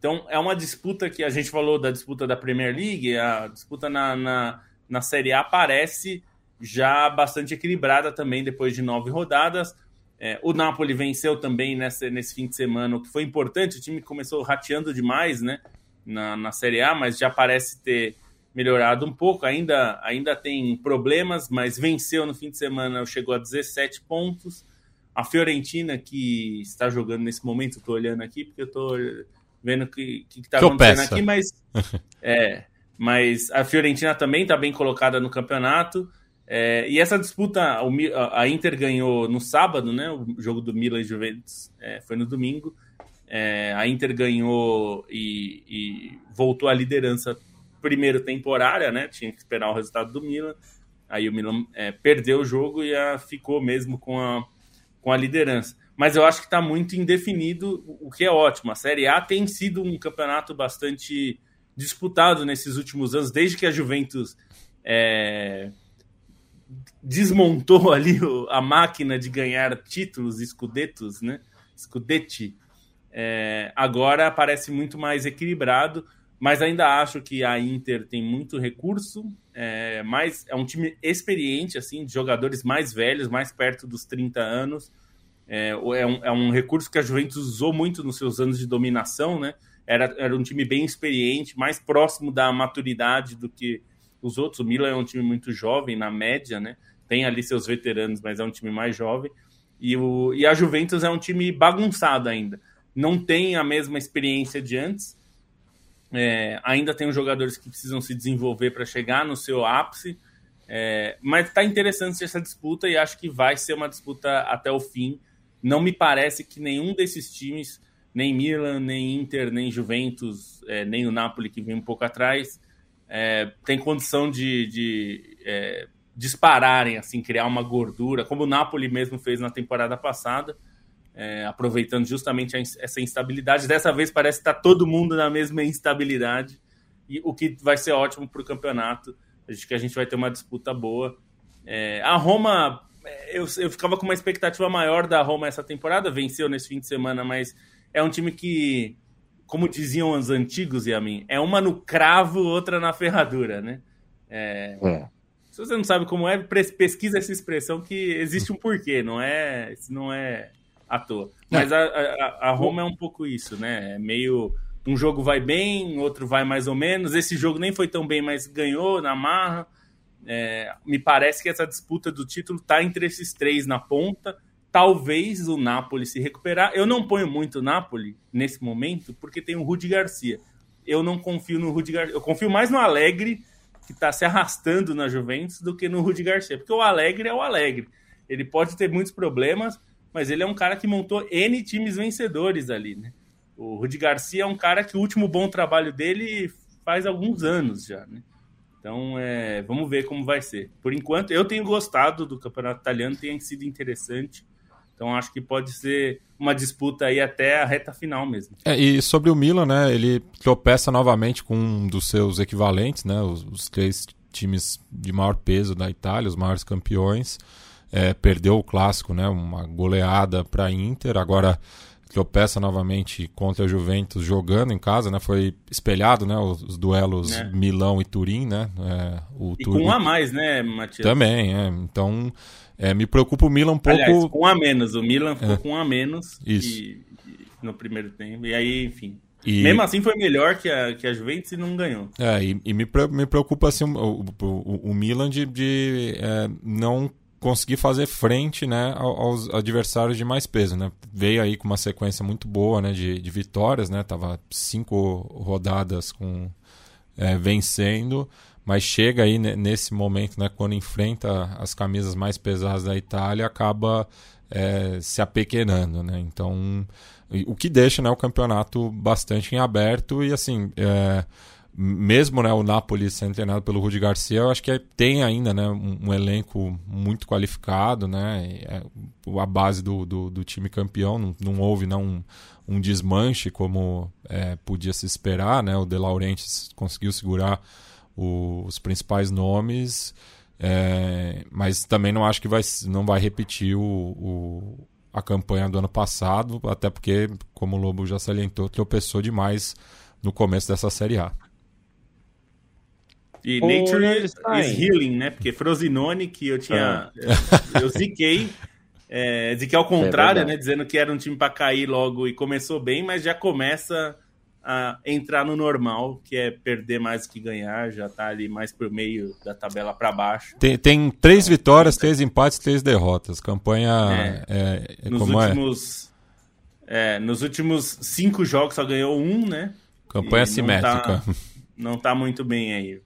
Então é uma disputa que a gente falou da disputa da Premier League, a disputa na, na, na Série A parece já bastante equilibrada também depois de nove rodadas. É, o Napoli venceu também nessa, nesse fim de semana, o que foi importante. O time começou rateando demais, né? na, na Série A, mas já parece ter melhorado um pouco. Ainda, ainda tem problemas, mas venceu no fim de semana, chegou a 17 pontos. A Fiorentina, que está jogando nesse momento, estou olhando aqui, porque eu estou vendo o que está acontecendo aqui, mas. é, mas a Fiorentina também está bem colocada no campeonato. É, e essa disputa, a Inter ganhou no sábado, né? O jogo do Milan e Juventus é, foi no domingo. É, a Inter ganhou e, e, voltou à liderança primeiro temporária, né? Tinha que esperar o resultado do Milan. Aí o Milan é, perdeu o jogo e a, ficou mesmo com a, com a liderança. Mas eu acho que está muito indefinido, o que é ótimo. A Série A tem sido um campeonato bastante disputado nesses últimos anos, desde que a Juventus é, desmontou ali a máquina de ganhar títulos, escudetos, né? Scudetti é, agora parece muito mais equilibrado, mas ainda acho que a Inter tem muito recurso, é, mais, é um time experiente, assim, de jogadores mais velhos, mais perto dos 30 anos. É, é, um, é um recurso que a Juventus usou muito nos seus anos de dominação, né? Era, era um time bem experiente, mais próximo da maturidade do que os outros. O Milan é um time muito jovem, na média, né? Tem ali seus veteranos, mas é um time mais jovem. E, o, e a Juventus é um time bagunçado ainda não tem a mesma experiência de antes. É, ainda tem os jogadores que precisam se desenvolver para chegar no seu ápice. É, mas está interessante essa disputa e acho que vai ser uma disputa até o fim. Não me parece que nenhum desses times, nem Milan, nem Inter, nem Juventus, é, nem o Napoli, que vem um pouco atrás, é, tem condição de, de é, dispararem, assim, criar uma gordura, como o Napoli mesmo fez na temporada passada é, aproveitando justamente essa instabilidade. Dessa vez parece que está todo mundo na mesma instabilidade, e o que vai ser ótimo para o campeonato. Acho que a gente vai ter uma disputa boa. É, a Roma, eu, eu ficava com uma expectativa maior da Roma essa temporada, venceu nesse fim de semana, mas é um time que, como diziam os antigos e a mim, é uma no cravo, outra na ferradura, né? É, é. Se você não sabe como é, pesquisa essa expressão que existe um porquê, não é, não é à toa. Mas a, a, a, Roma é um pouco isso, né? É meio. Um jogo vai bem, outro vai mais ou menos. Esse jogo nem foi tão bem, mas ganhou na marra. É, me parece que essa disputa do título está entre esses três na ponta. Talvez o Napoli se recuperar. Eu não ponho muito o Napoli nesse momento, porque tem o Rudi Garcia. Eu não confio no Rudi Garcia. Eu confio mais no Alegre, que está se arrastando na Juventus, do que no Rudi Garcia. Porque o Alegre é o Alegre. Ele pode ter muitos problemas, mas ele é um cara que montou N times vencedores ali, né? O Rudi Garcia é um cara que o último bom trabalho dele faz alguns anos já, né? Então, é, vamos ver como vai ser. Por enquanto, eu tenho gostado do campeonato italiano, tem sido interessante. Então, acho que pode ser uma disputa aí até a reta final mesmo. É, e sobre o Milan, né? Ele tropeça novamente com um dos seus equivalentes, né? Os, os três times de maior peso da Itália, os maiores campeões é, perdeu o clássico, né? Uma goleada para Inter. Agora tropeça novamente contra a Juventus jogando em casa, né? Foi espelhado, né? Os, os duelos é. Milão e Turim, né? É, o e com um a mais, né, Matias? Também, é. Então, é, me preocupa o Milan um pouco... Aliás, com um a menos. O Milan ficou é. com um a menos Isso. E, no primeiro tempo. E aí, enfim... E... Mesmo assim foi melhor que a, que a Juventus e não ganhou. É, e, e me, me preocupa assim, o, o, o Milan de, de é, não conseguir fazer frente né, aos adversários de mais peso. Né? Veio aí com uma sequência muito boa né, de, de vitórias, né? Tava cinco rodadas com é, vencendo, mas chega aí nesse momento, né, quando enfrenta as camisas mais pesadas da Itália, acaba é, se apequenando. Né? Então, o que deixa né, o campeonato bastante em aberto e assim. É, mesmo né, o Napoli sendo treinado pelo Rudi Garcia, eu acho que é, tem ainda né, um, um elenco muito qualificado, né, é, a base do, do, do, time campeão, não, não houve não, um, um desmanche como é, podia se esperar, né, o De Laurentiis conseguiu segurar o, os principais nomes, é, mas também não acho que vai, não vai repetir o, o, a campanha do ano passado, até porque, como o Lobo já salientou, tropeçou demais no começo dessa Série A. E Nature is Healing, né? Porque Frosinone, que eu tinha. Ah. Eu ziquei. É, ziquei ao contrário, é né? Dizendo que era um time para cair logo e começou bem, mas já começa a entrar no normal, que é perder mais do que ganhar, já tá ali mais por meio da tabela para baixo. Tem, tem três vitórias, três empates, três derrotas. Campanha. É, é, é nos é? últimos. nos últimos cinco jogos só ganhou um, né? Campanha simétrica. Não tá, não tá muito bem aí.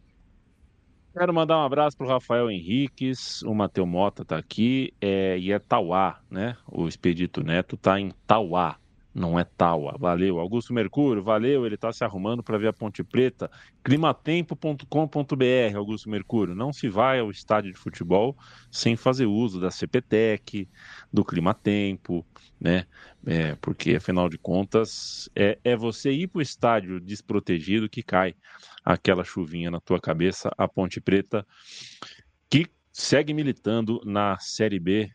Quero mandar um abraço para o Rafael Henriques, o Mateu Mota está aqui, é, e é Tauá, né? O Expedito Neto está em Tauá, não é Tauá. Valeu. Augusto Mercúrio, valeu. Ele está se arrumando para ver a Ponte Preta. Climatempo.com.br, Augusto Mercúrio. Não se vai ao estádio de futebol sem fazer uso da CPTEC, do Climatempo, né? É, porque, afinal de contas, é, é você ir para o estádio desprotegido que cai aquela chuvinha na tua cabeça, a Ponte Preta, que segue militando na Série B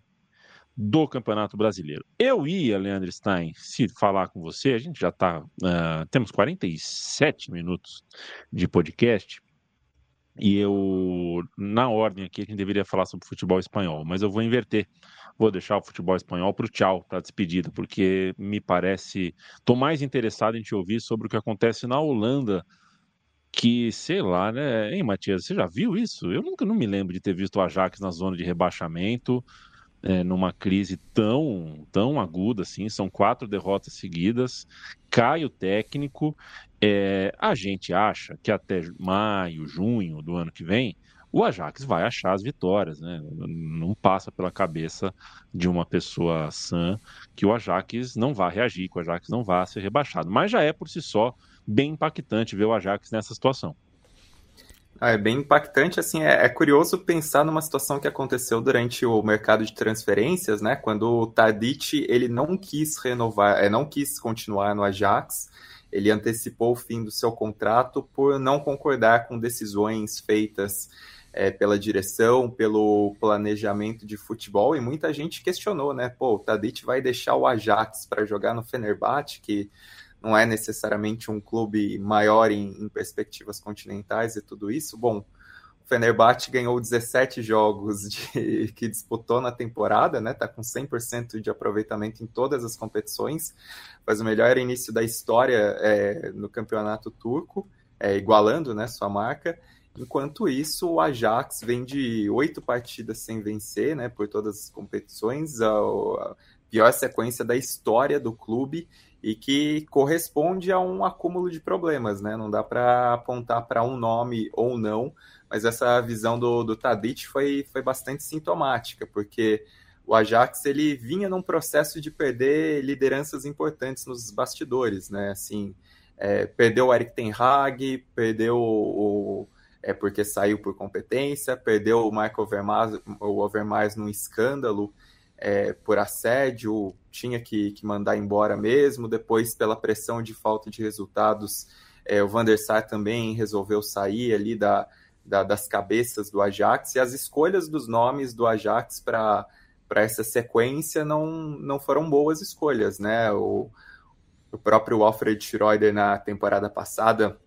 do Campeonato Brasileiro. Eu ia, Leandro Stein, se falar com você, a gente já está. Uh, ah, temos 47 minutos de podcast. E eu, na ordem aqui, a gente deveria falar sobre futebol espanhol, mas eu vou inverter. Vou deixar o futebol espanhol para o tchau, para a despedida, porque me parece. Estou mais interessado em te ouvir sobre o que acontece na Holanda que, sei lá, né? Hein, Matias, você já viu isso? Eu nunca não me lembro de ter visto o Ajax na zona de rebaixamento, é, numa crise tão, tão aguda assim. São quatro derrotas seguidas, cai o técnico. É, a gente acha que até maio, junho do ano que vem, o Ajax vai achar as vitórias, né? Não passa pela cabeça de uma pessoa sã que o Ajax não vai reagir, que o Ajax não vai ser rebaixado. Mas já é por si só bem impactante ver o Ajax nessa situação. Ah, é bem impactante, assim, é, é, curioso pensar numa situação que aconteceu durante o mercado de transferências, né, quando o Tadic, ele não quis renovar, é, não quis continuar no Ajax, ele antecipou o fim do seu contrato por não concordar com decisões feitas é, pela direção, pelo planejamento de futebol, e muita gente questionou, né, pô, o Tadic vai deixar o Ajax para jogar no Fenerbahçe, que não é necessariamente um clube maior em, em perspectivas continentais e tudo isso. Bom, o Fenerbahçe ganhou 17 jogos de, que disputou na temporada, né? Tá com 100% de aproveitamento em todas as competições, faz o melhor início da história é, no campeonato turco, é, igualando, né, sua marca. Enquanto isso, o Ajax vem de oito partidas sem vencer, né, por todas as competições, a, a pior sequência da história do clube e que corresponde a um acúmulo de problemas, né? Não dá para apontar para um nome ou não, mas essa visão do, do Tadic foi, foi bastante sintomática, porque o Ajax ele vinha num processo de perder lideranças importantes nos bastidores, né? Assim, é, perdeu o Eric Ten Hag, perdeu o, é porque saiu por competência, perdeu o Michael Overmars, o Overmars num escândalo é, por assédio, tinha que, que, mandar embora mesmo. Depois, pela pressão de falta de resultados, é, o Van der Sar também resolveu sair ali da, da, das cabeças do Ajax. E as escolhas dos nomes do Ajax para essa sequência não, não foram boas escolhas, né? O, o próprio Alfred Schroeder na temporada passada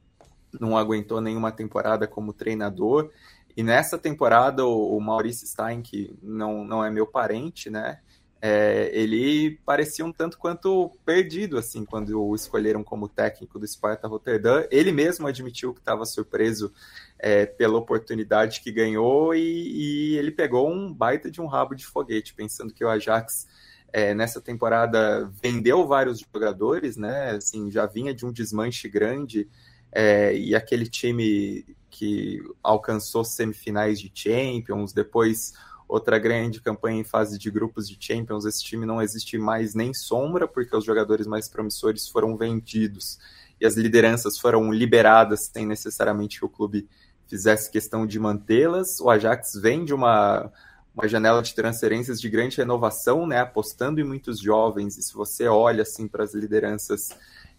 não aguentou nenhuma temporada como treinador. E nessa temporada, o, Maurício Stein, que não, não é meu parente, né? É, ele parecia um tanto quanto perdido, assim, quando o escolheram como técnico do Sparta Rotterdam. Ele mesmo admitiu que estava surpreso é, pela oportunidade que ganhou e, e, ele pegou um baita de um rabo de foguete, pensando que o Ajax é, nessa temporada vendeu vários jogadores, né? Assim, já vinha de um desmanche grande é, e aquele time que alcançou semifinais de Champions, depois outra grande campanha em fase de grupos de Champions. Esse time não existe mais nem sombra, porque os jogadores mais promissores foram vendidos e as lideranças foram liberadas sem necessariamente que o clube fizesse questão de mantê-las. O Ajax vem de uma, uma janela de transferências de grande renovação, né, apostando em muitos jovens. E se você olha assim para as lideranças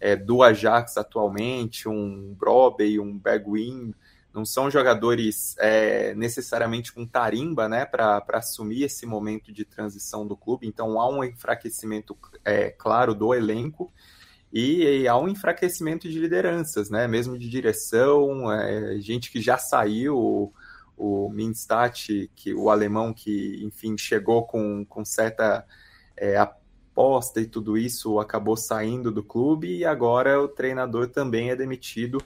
é, do Ajax atualmente, um Broby, um Bergwijn, não são jogadores é, necessariamente com tarimba né, para assumir esse momento de transição do clube, então há um enfraquecimento é, claro do elenco e, e, há um enfraquecimento de lideranças, né, mesmo de direção, é, gente que já saiu, o, o Minstat, que, o alemão que, enfim, chegou com, com certa é, aposta e tudo isso, acabou saindo do clube e agora o treinador também é demitido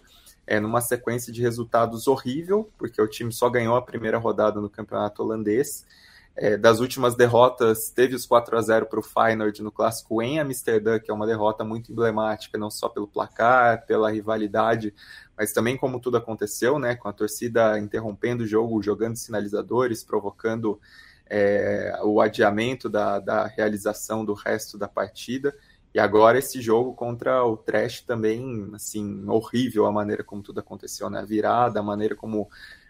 é, numa sequência de resultados horrível, porque o time só ganhou a primeira rodada no campeonato holandês. É, das últimas derrotas, teve os 4 a 0 para o Feyenoord no clássico em Amsterdã, que é uma derrota muito emblemática, não só pelo placar, pela rivalidade, mas também como tudo aconteceu, né, com a torcida interrompendo o jogo, jogando sinalizadores, provocando é, o adiamento da, da realização do resto da partida. E agora esse jogo contra o Trash também, assim, horrível a maneira como tudo aconteceu, né? Virada, a maneira como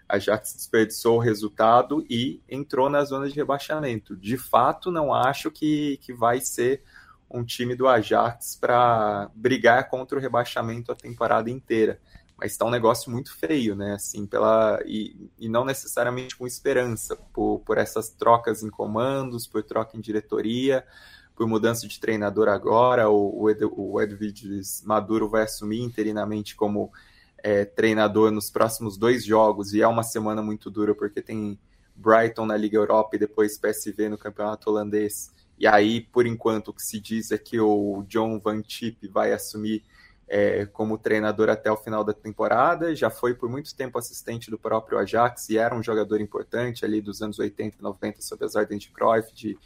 a Ajax desperdiçou o resultado e entrou na zona de rebaixamento. De fato, não acho que, que vai ser um time do Ajax para brigar contra o rebaixamento a temporada inteira. Mas está um negócio muito feio, né? Assim, pela e, e não necessariamente com esperança por, por essas trocas em comandos, por troca em diretoria por mudança de treinador agora, o, o, Edviges Maduro vai assumir interinamente como é, treinador nos próximos dois jogos, e é uma semana muito dura, porque tem Brighton na Liga Europa e depois PSV no Campeonato Holandês. E aí, por enquanto, o que se diz é que o John Van Chip vai assumir é, como treinador até o final da temporada. Já foi por muito tempo assistente do próprio Ajax e era um jogador importante ali dos anos 80 e 90, sob as ordens de Cruyff, de,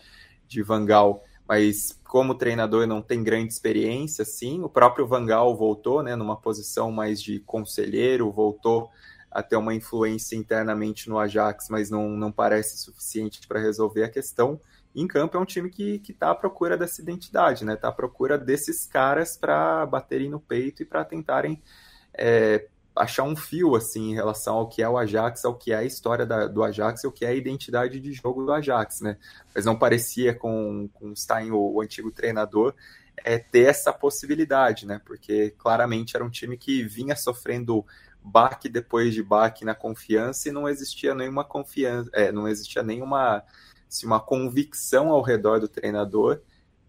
de Van Gaal mas como treinador não tem grande experiência, sim. O próprio Vangal voltou, né, numa posição mais de conselheiro, voltou a ter uma influência internamente no Ajax, mas não, não parece suficiente para resolver a questão. Em campo é um time que está à procura dessa identidade, né? Está à procura desses caras para baterem no peito e para tentarem é, achar um fio assim em relação ao que é o Ajax, ao que é a história da, do Ajax, ao que é a identidade de jogo do Ajax, né? Mas não parecia com, com Stein, o, o antigo treinador, é, ter essa possibilidade, né? Porque claramente era um time que vinha sofrendo baque depois de baque na confiança e não existia nenhuma confiança, é, não existia nenhuma assim, uma convicção ao redor do treinador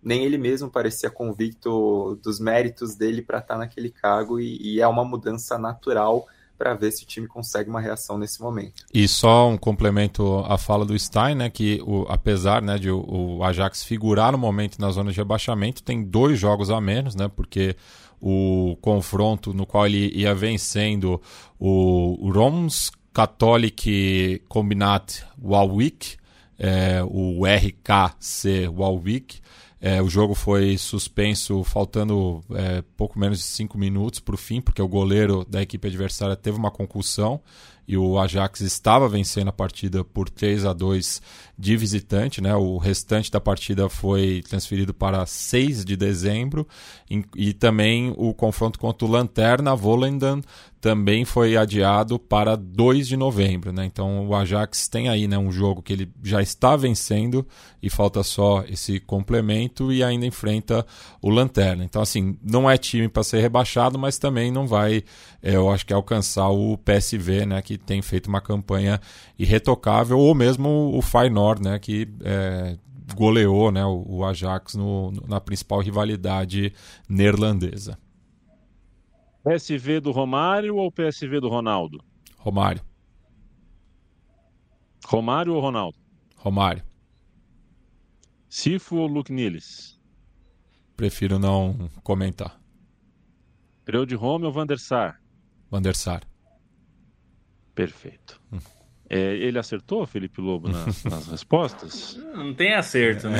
nem ele mesmo parecia convicto dos méritos dele para estar tá naquele cargo e, e é uma mudança natural para ver se o time consegue uma reação nesse momento. E só um complemento à fala do Stein, né, que o, apesar né, de o, o, Ajax figurar no momento na zona de rebaixamento, tem dois jogos a menos, né, porque o confronto no qual ele ia vencendo o Roms Catholic Combinat Walwick, é, o RKC Walwick, é, o jogo foi suspenso faltando é, pouco menos de cinco minutos para o fim, porque o goleiro da equipe adversária teve uma concussão e o Ajax estava vencendo a partida por 3 a 2 de visitante. Né? O restante da partida foi transferido para 6 de dezembro e, e também o confronto contra o Lanterna Volendam também foi adiado para 2 de novembro. Né? Então o Ajax tem aí né, um jogo que ele já está vencendo e falta só esse complemento e ainda enfrenta o Lanterna. Então, assim, não é time para ser rebaixado, mas também não vai, é, eu acho que, alcançar o PSV, né, que tem feito uma campanha irretocável, ou mesmo o Feyenoord, né, que é, goleou né, o, Ajax no, na principal rivalidade neerlandesa. PSV do Romário ou PSV do Ronaldo? Romário. Romário ou Ronaldo? Romário. Sifo ou Luke Niles? Prefiro não comentar. Preu de Rome ou Van der Sar? Van der Sar. Perfeito. Hum. É, ele acertou, Felipe Lobo, nas, nas respostas? Não tem acerto, né?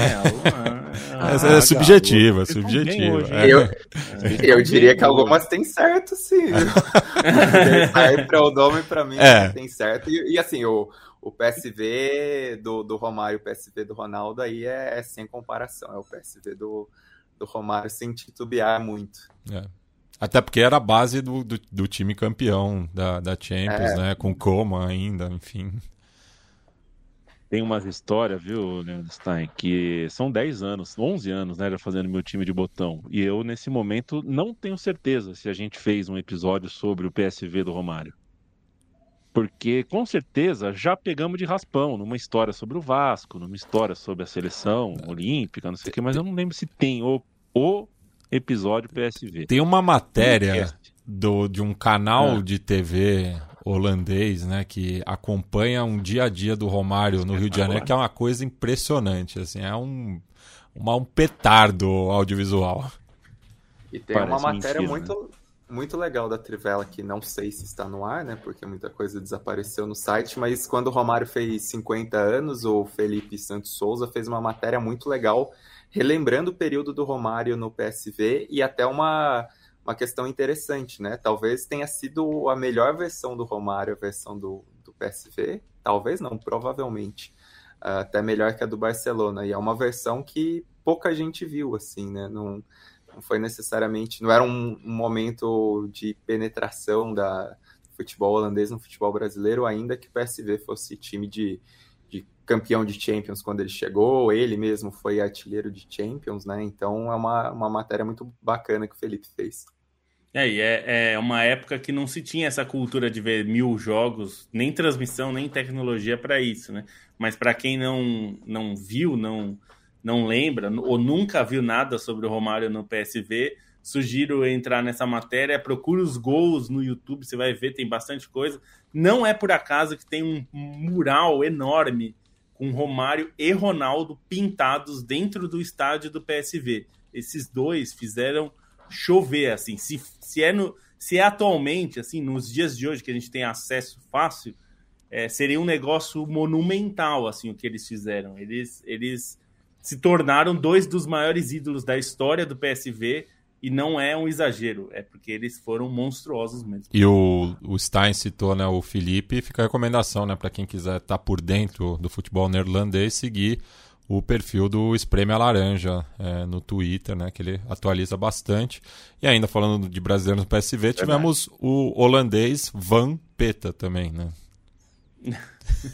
Ah, é, é subjetiva, é subjetiva. É. Eu, eu diria que algumas têm certo, sim. para o nome, para mim, é. tem certo. E, e, assim, o, o PSV do, do Romário e o PSV do Ronaldo aí é, é, sem comparação. É o PSV do, do Romário sem titubear muito. É. Até porque era a base do, do, do time campeão da, da Champions, é. né? Com Coma ainda, enfim. Tem umas histórias, viu, Leandro Stein, que são 10 anos, 11 anos, né, já fazendo meu time de botão. E eu, nesse momento, não tenho certeza se a gente fez um episódio sobre o PSV do Romário. Porque, com certeza, já pegamos de raspão numa história sobre o Vasco, numa história sobre a seleção olímpica, não sei o quê, mas eu não lembro se tem o, o episódio PSV. Tem uma matéria do, de um canal é. de TV holandês, né, que acompanha um dia a dia do Romário no Rio de Janeiro, que é uma coisa impressionante, assim, é um, uma, um petardo audiovisual. E tem Parece uma matéria mentira, muito, né? muito legal da Trivela, que não sei se está no ar, né, porque muita coisa desapareceu no site, mas quando o Romário fez 50 anos, o Felipe Santos Souza fez uma matéria muito legal relembrando o período do Romário no PSV e até uma, uma questão interessante, né? Talvez tenha sido a melhor versão do Romário, a versão do, do PSV. Talvez não, provavelmente. Até melhor que a do Barcelona. E é uma versão que pouca gente viu, assim, né? Não, não foi necessariamente. Não era um, um momento de penetração da futebol holandês no futebol brasileiro, ainda que o PSV fosse time de, campeão de Champions quando ele chegou, ele mesmo foi artilheiro de Champions, né? Então é uma, uma matéria muito bacana que o Felipe fez. É, e é, é uma época que não se tinha essa cultura de ver mil jogos, nem transmissão, nem tecnologia para isso, né? Mas para quem não, não viu, não, não lembra, ou nunca viu nada sobre o Romário no PSV, sugiro entrar nessa matéria, procure os gols no YouTube, você vai ver, tem bastante coisa. Não é por acaso que tem um mural enorme com Romário e Ronaldo pintados dentro do estádio do PSV. Esses dois fizeram chover, assim. Se, se, é, no, se é atualmente, assim, nos dias de hoje que a gente tem acesso fácil, é, seria um negócio monumental, assim, o que eles fizeram. Eles, eles se tornaram dois dos maiores ídolos da história do PSV e não é um exagero, é porque eles foram monstruosos mesmo. E o, o Stein citou né, o Felipe, fica a recomendação né, para quem quiser estar tá por dentro do futebol neerlandês, seguir o perfil do Espreme a Laranja é, no Twitter, né, que ele atualiza bastante. E ainda falando de brasileiros no PSV, tivemos o holandês Van Peta também, né?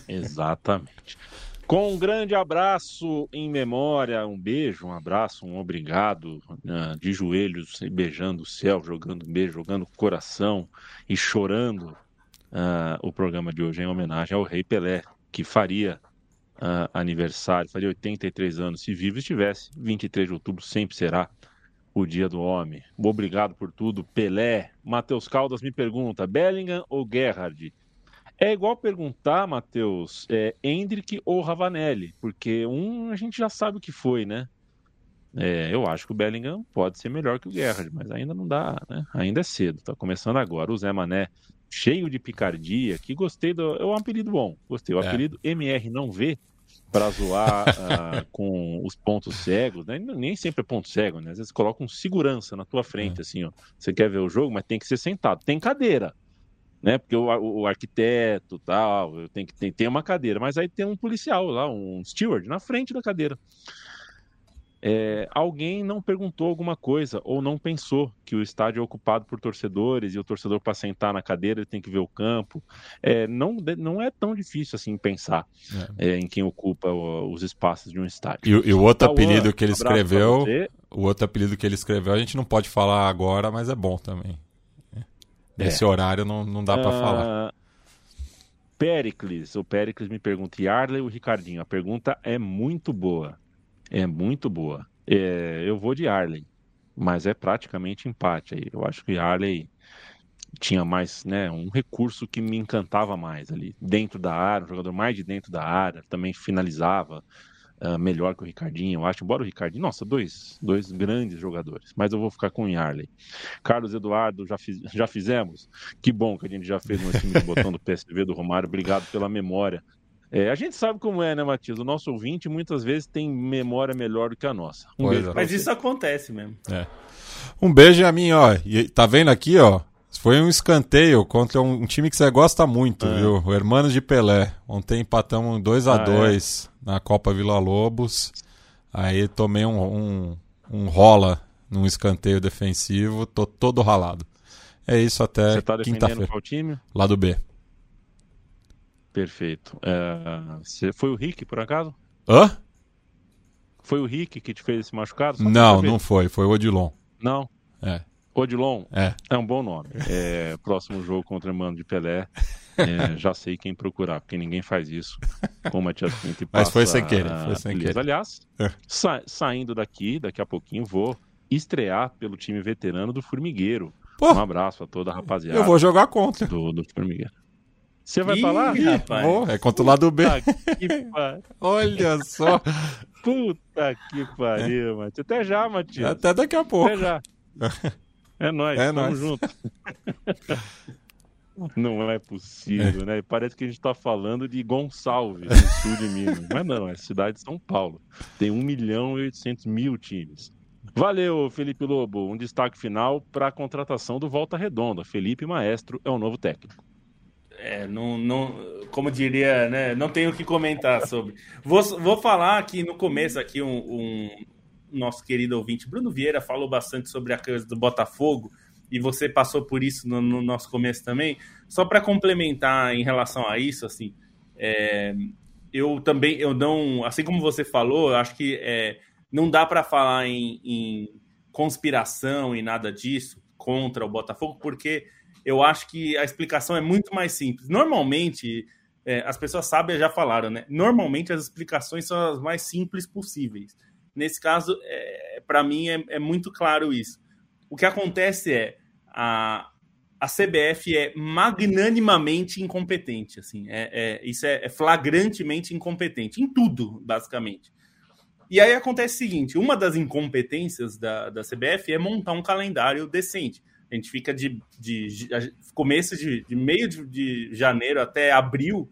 Exatamente. Com um grande abraço em memória, um beijo, um abraço, um obrigado, uh, de joelhos, beijando o céu, jogando beijo, jogando coração e chorando uh, o programa de hoje em homenagem ao Rei Pelé, que faria uh, aniversário, faria 83 anos, se vivo estivesse. 23 de outubro sempre será o dia do homem. Obrigado por tudo, Pelé. Matheus Caldas me pergunta: Bellingham ou Gerrard? É igual perguntar, Matheus, é, Hendrick ou Ravanelli, porque um a gente já sabe o que foi, né? É, eu acho que o Bellingham pode ser melhor que o Gerrard, mas ainda não dá, né? Ainda é cedo, tá começando agora. O Zé Mané, cheio de picardia, que gostei do. É um apelido bom, gostei. O é. apelido MR não vê para zoar uh, com os pontos cegos, né? Nem sempre é ponto cego, né? Às vezes coloca um segurança na tua frente, é. assim, ó. Você quer ver o jogo, mas tem que ser sentado. Tem cadeira né? Porque o, o arquiteto tal, tenho que tem, tem uma cadeira, mas aí tem um policial lá, um steward na frente da cadeira. É, alguém não perguntou alguma coisa ou não pensou que o estádio é ocupado por torcedores e o torcedor para sentar na cadeira ele tem que ver o campo. É, não, não é tão difícil assim pensar é. é em quem ocupa os espaços de um estádio. E, e o outro apelido que ele escreveu, o outro apelido que ele escreveu a gente não pode falar agora, mas é bom também. Nesse é. horário não, não dá para uh... falar. Pericles, o Pericles me pergunta, Yarley ou Ricardinho? A pergunta é muito boa. é muito boa. É, eu vou de Arley, mas é praticamente empate aí. Eu acho que Arley tinha mais, né, um recurso que me encantava mais ali, dentro da área, um jogador mais de dentro da área, também finalizava uh, melhor que o Ricardinho, eu acho, embora o Ricardinho, nossa, dois, dois grandes jogadores, mas eu vou ficar com o Yarley. Carlos Eduardo, já, fiz, já fizemos? Que bom que a gente já fez um time de botão do PSV do Romário, obrigado pela memória. É, a gente sabe como é, né, Matias? O nosso ouvinte muitas vezes tem memória melhor do que a nossa. Um beijo é. Mas isso acontece mesmo. É. Um beijo a mim, ó. E tá vendo aqui, ó? Foi um escanteio contra um, time que você gosta muito, é. viu? O Hermanos de Pelé. Ontem empatamos 2 a 2 ah, é? na Copa Vila Lobos. Aí tomei um, um, um rola num escanteio defensivo, tô todo ralado. É isso até tá quinta-feira. Qual time? Lado B. Perfeito. É, foi o Rick, por acaso? Hã? Foi o Rick que te fez esse machucado? Não, não foi. Foi o Odilon. Não? É. Odilon? É. É um bom nome. É, próximo jogo contra o Mano de Pelé. É, já sei quem procurar, porque ninguém faz isso com o Matias Pinto e Mas foi sem querer. Foi sem querer. Aliás, é. sa saindo daqui, daqui a pouquinho, vou estrear pelo time veterano do Formigueiro. Pô, um abraço a toda a rapaziada. Eu vou jogar contra. Do, do Formigueiro. Você vai Ih, falar? Rapaz. Vou, é contra o lado B. Olha só. Puta que pariu, Matias. Até já, Matias. Até daqui a pouco. Até já. É nóis, é tamo nóis. junto. Não é possível, é. né? Parece que a gente está falando de Gonçalves, no sul de Minas. Mas não, é cidade de São Paulo. Tem 1 milhão e 800 mil times. Valeu, Felipe Lobo. Um destaque final para a contratação do Volta Redonda. Felipe Maestro é o novo técnico. É, não, não, como diria, né? Não tenho o que comentar sobre. Vou, vou falar aqui no começo aqui um, um nosso querido ouvinte Bruno Vieira falou bastante sobre a coisa do Botafogo e você passou por isso no, no nosso começo também. Só para complementar em relação a isso, assim, é, eu também eu não, assim como você falou, acho que é, não dá para falar em, em conspiração e nada disso contra o Botafogo, porque eu acho que a explicação é muito mais simples. Normalmente, é, as pessoas sábias já falaram, né? Normalmente as explicações são as mais simples possíveis. Nesse caso, é, para mim, é, é, muito claro isso. O que acontece é a, a CBF é magnanimamente incompetente. Assim, é, é isso é, é, flagrantemente incompetente em tudo, basicamente. E aí acontece o seguinte: uma das incompetências da, da CBF é montar um calendário decente. A gente fica de, de, de começo de, de meio de, de janeiro até abril,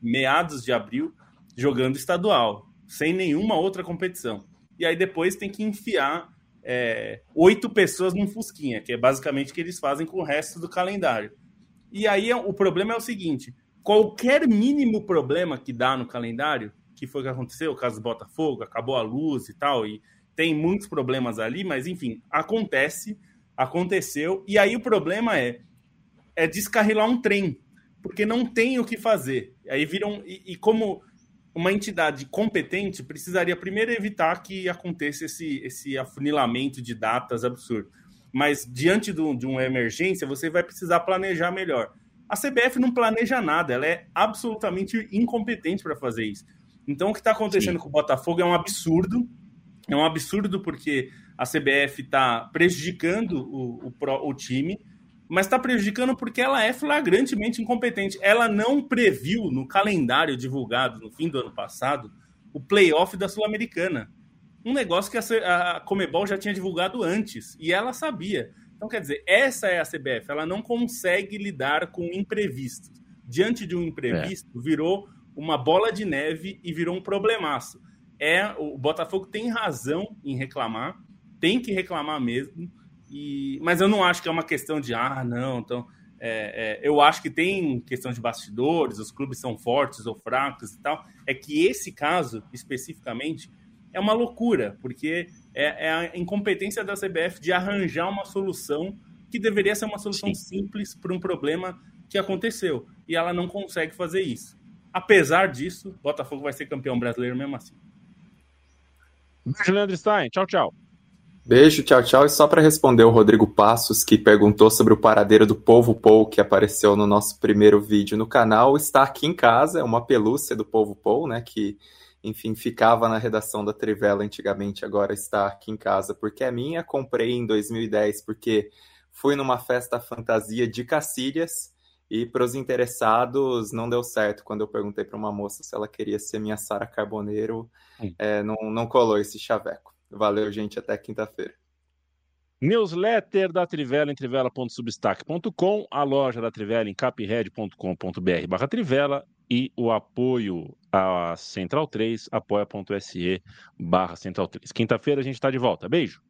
meados de abril, jogando estadual sem nenhuma outra competição. E aí depois tem que enfiar é, oito pessoas num Fusquinha, que é basicamente o que eles fazem com o resto do calendário. E aí o problema é o seguinte: qualquer mínimo problema que dá no calendário, que foi o que aconteceu, o caso do Botafogo, acabou a luz e tal, e tem muitos problemas ali, mas enfim, acontece, aconteceu, e aí o problema é, é descarrilar um trem, porque não tem o que fazer. Aí viram, e, e como uma entidade competente precisaria primeiro evitar que aconteça esse, esse afunilamento de datas absurdo. Mas diante do, de uma emergência, você vai precisar planejar melhor. A CBF não planeja nada, ela é absolutamente incompetente para fazer isso. Então, o que está acontecendo Sim. com o Botafogo é um absurdo. É um absurdo porque a CBF está prejudicando o, o, o time mas está prejudicando porque ela é flagrantemente incompetente. Ela não previu no calendário divulgado no fim do ano passado o playoff da Sul-Americana. Um negócio que a, Comebol já tinha divulgado antes e ela sabia. Então, quer dizer, essa é a CBF, ela não consegue lidar com imprevistos. Diante de um imprevisto, é. virou uma bola de neve e virou um problemaço. É, o Botafogo tem razão em reclamar, tem que reclamar mesmo, e, mas eu não acho que é uma questão de, ah, não, então. É, é, eu acho que tem questão de bastidores, os clubes são fortes ou fracos e tal. É que esse caso, especificamente, é uma loucura, porque é, é a incompetência da CBF de arranjar uma solução que deveria ser uma solução Sim. simples para um problema que aconteceu. E ela não consegue fazer isso. Apesar disso, Botafogo vai ser campeão brasileiro mesmo assim. Leandro Stein, tchau, tchau. Beijo, tchau, tchau. E só para responder o Rodrigo Passos, que perguntou sobre o paradeiro do Povo Pou, que apareceu no nosso primeiro vídeo no canal, está aqui em casa, é uma pelúcia do Povo Pou, né, que enfim, ficava na redação da Trivela antigamente, agora está aqui em casa, porque é minha. Comprei em 2010 porque fui numa festa fantasia de Cacilhas e para os interessados não deu certo. Quando eu perguntei para uma moça se ela queria ser minha Sara Carboneiro, é, não, não colou esse chaveco. Valeu, gente, até quinta-feira. Newsletter da Trivela em trivela.substack.com, a loja da Trivela em capred.com.br barra Trivela e o apoio à Central 3, apoia.se barra Central 3. Quinta-feira a gente está de volta. Beijo!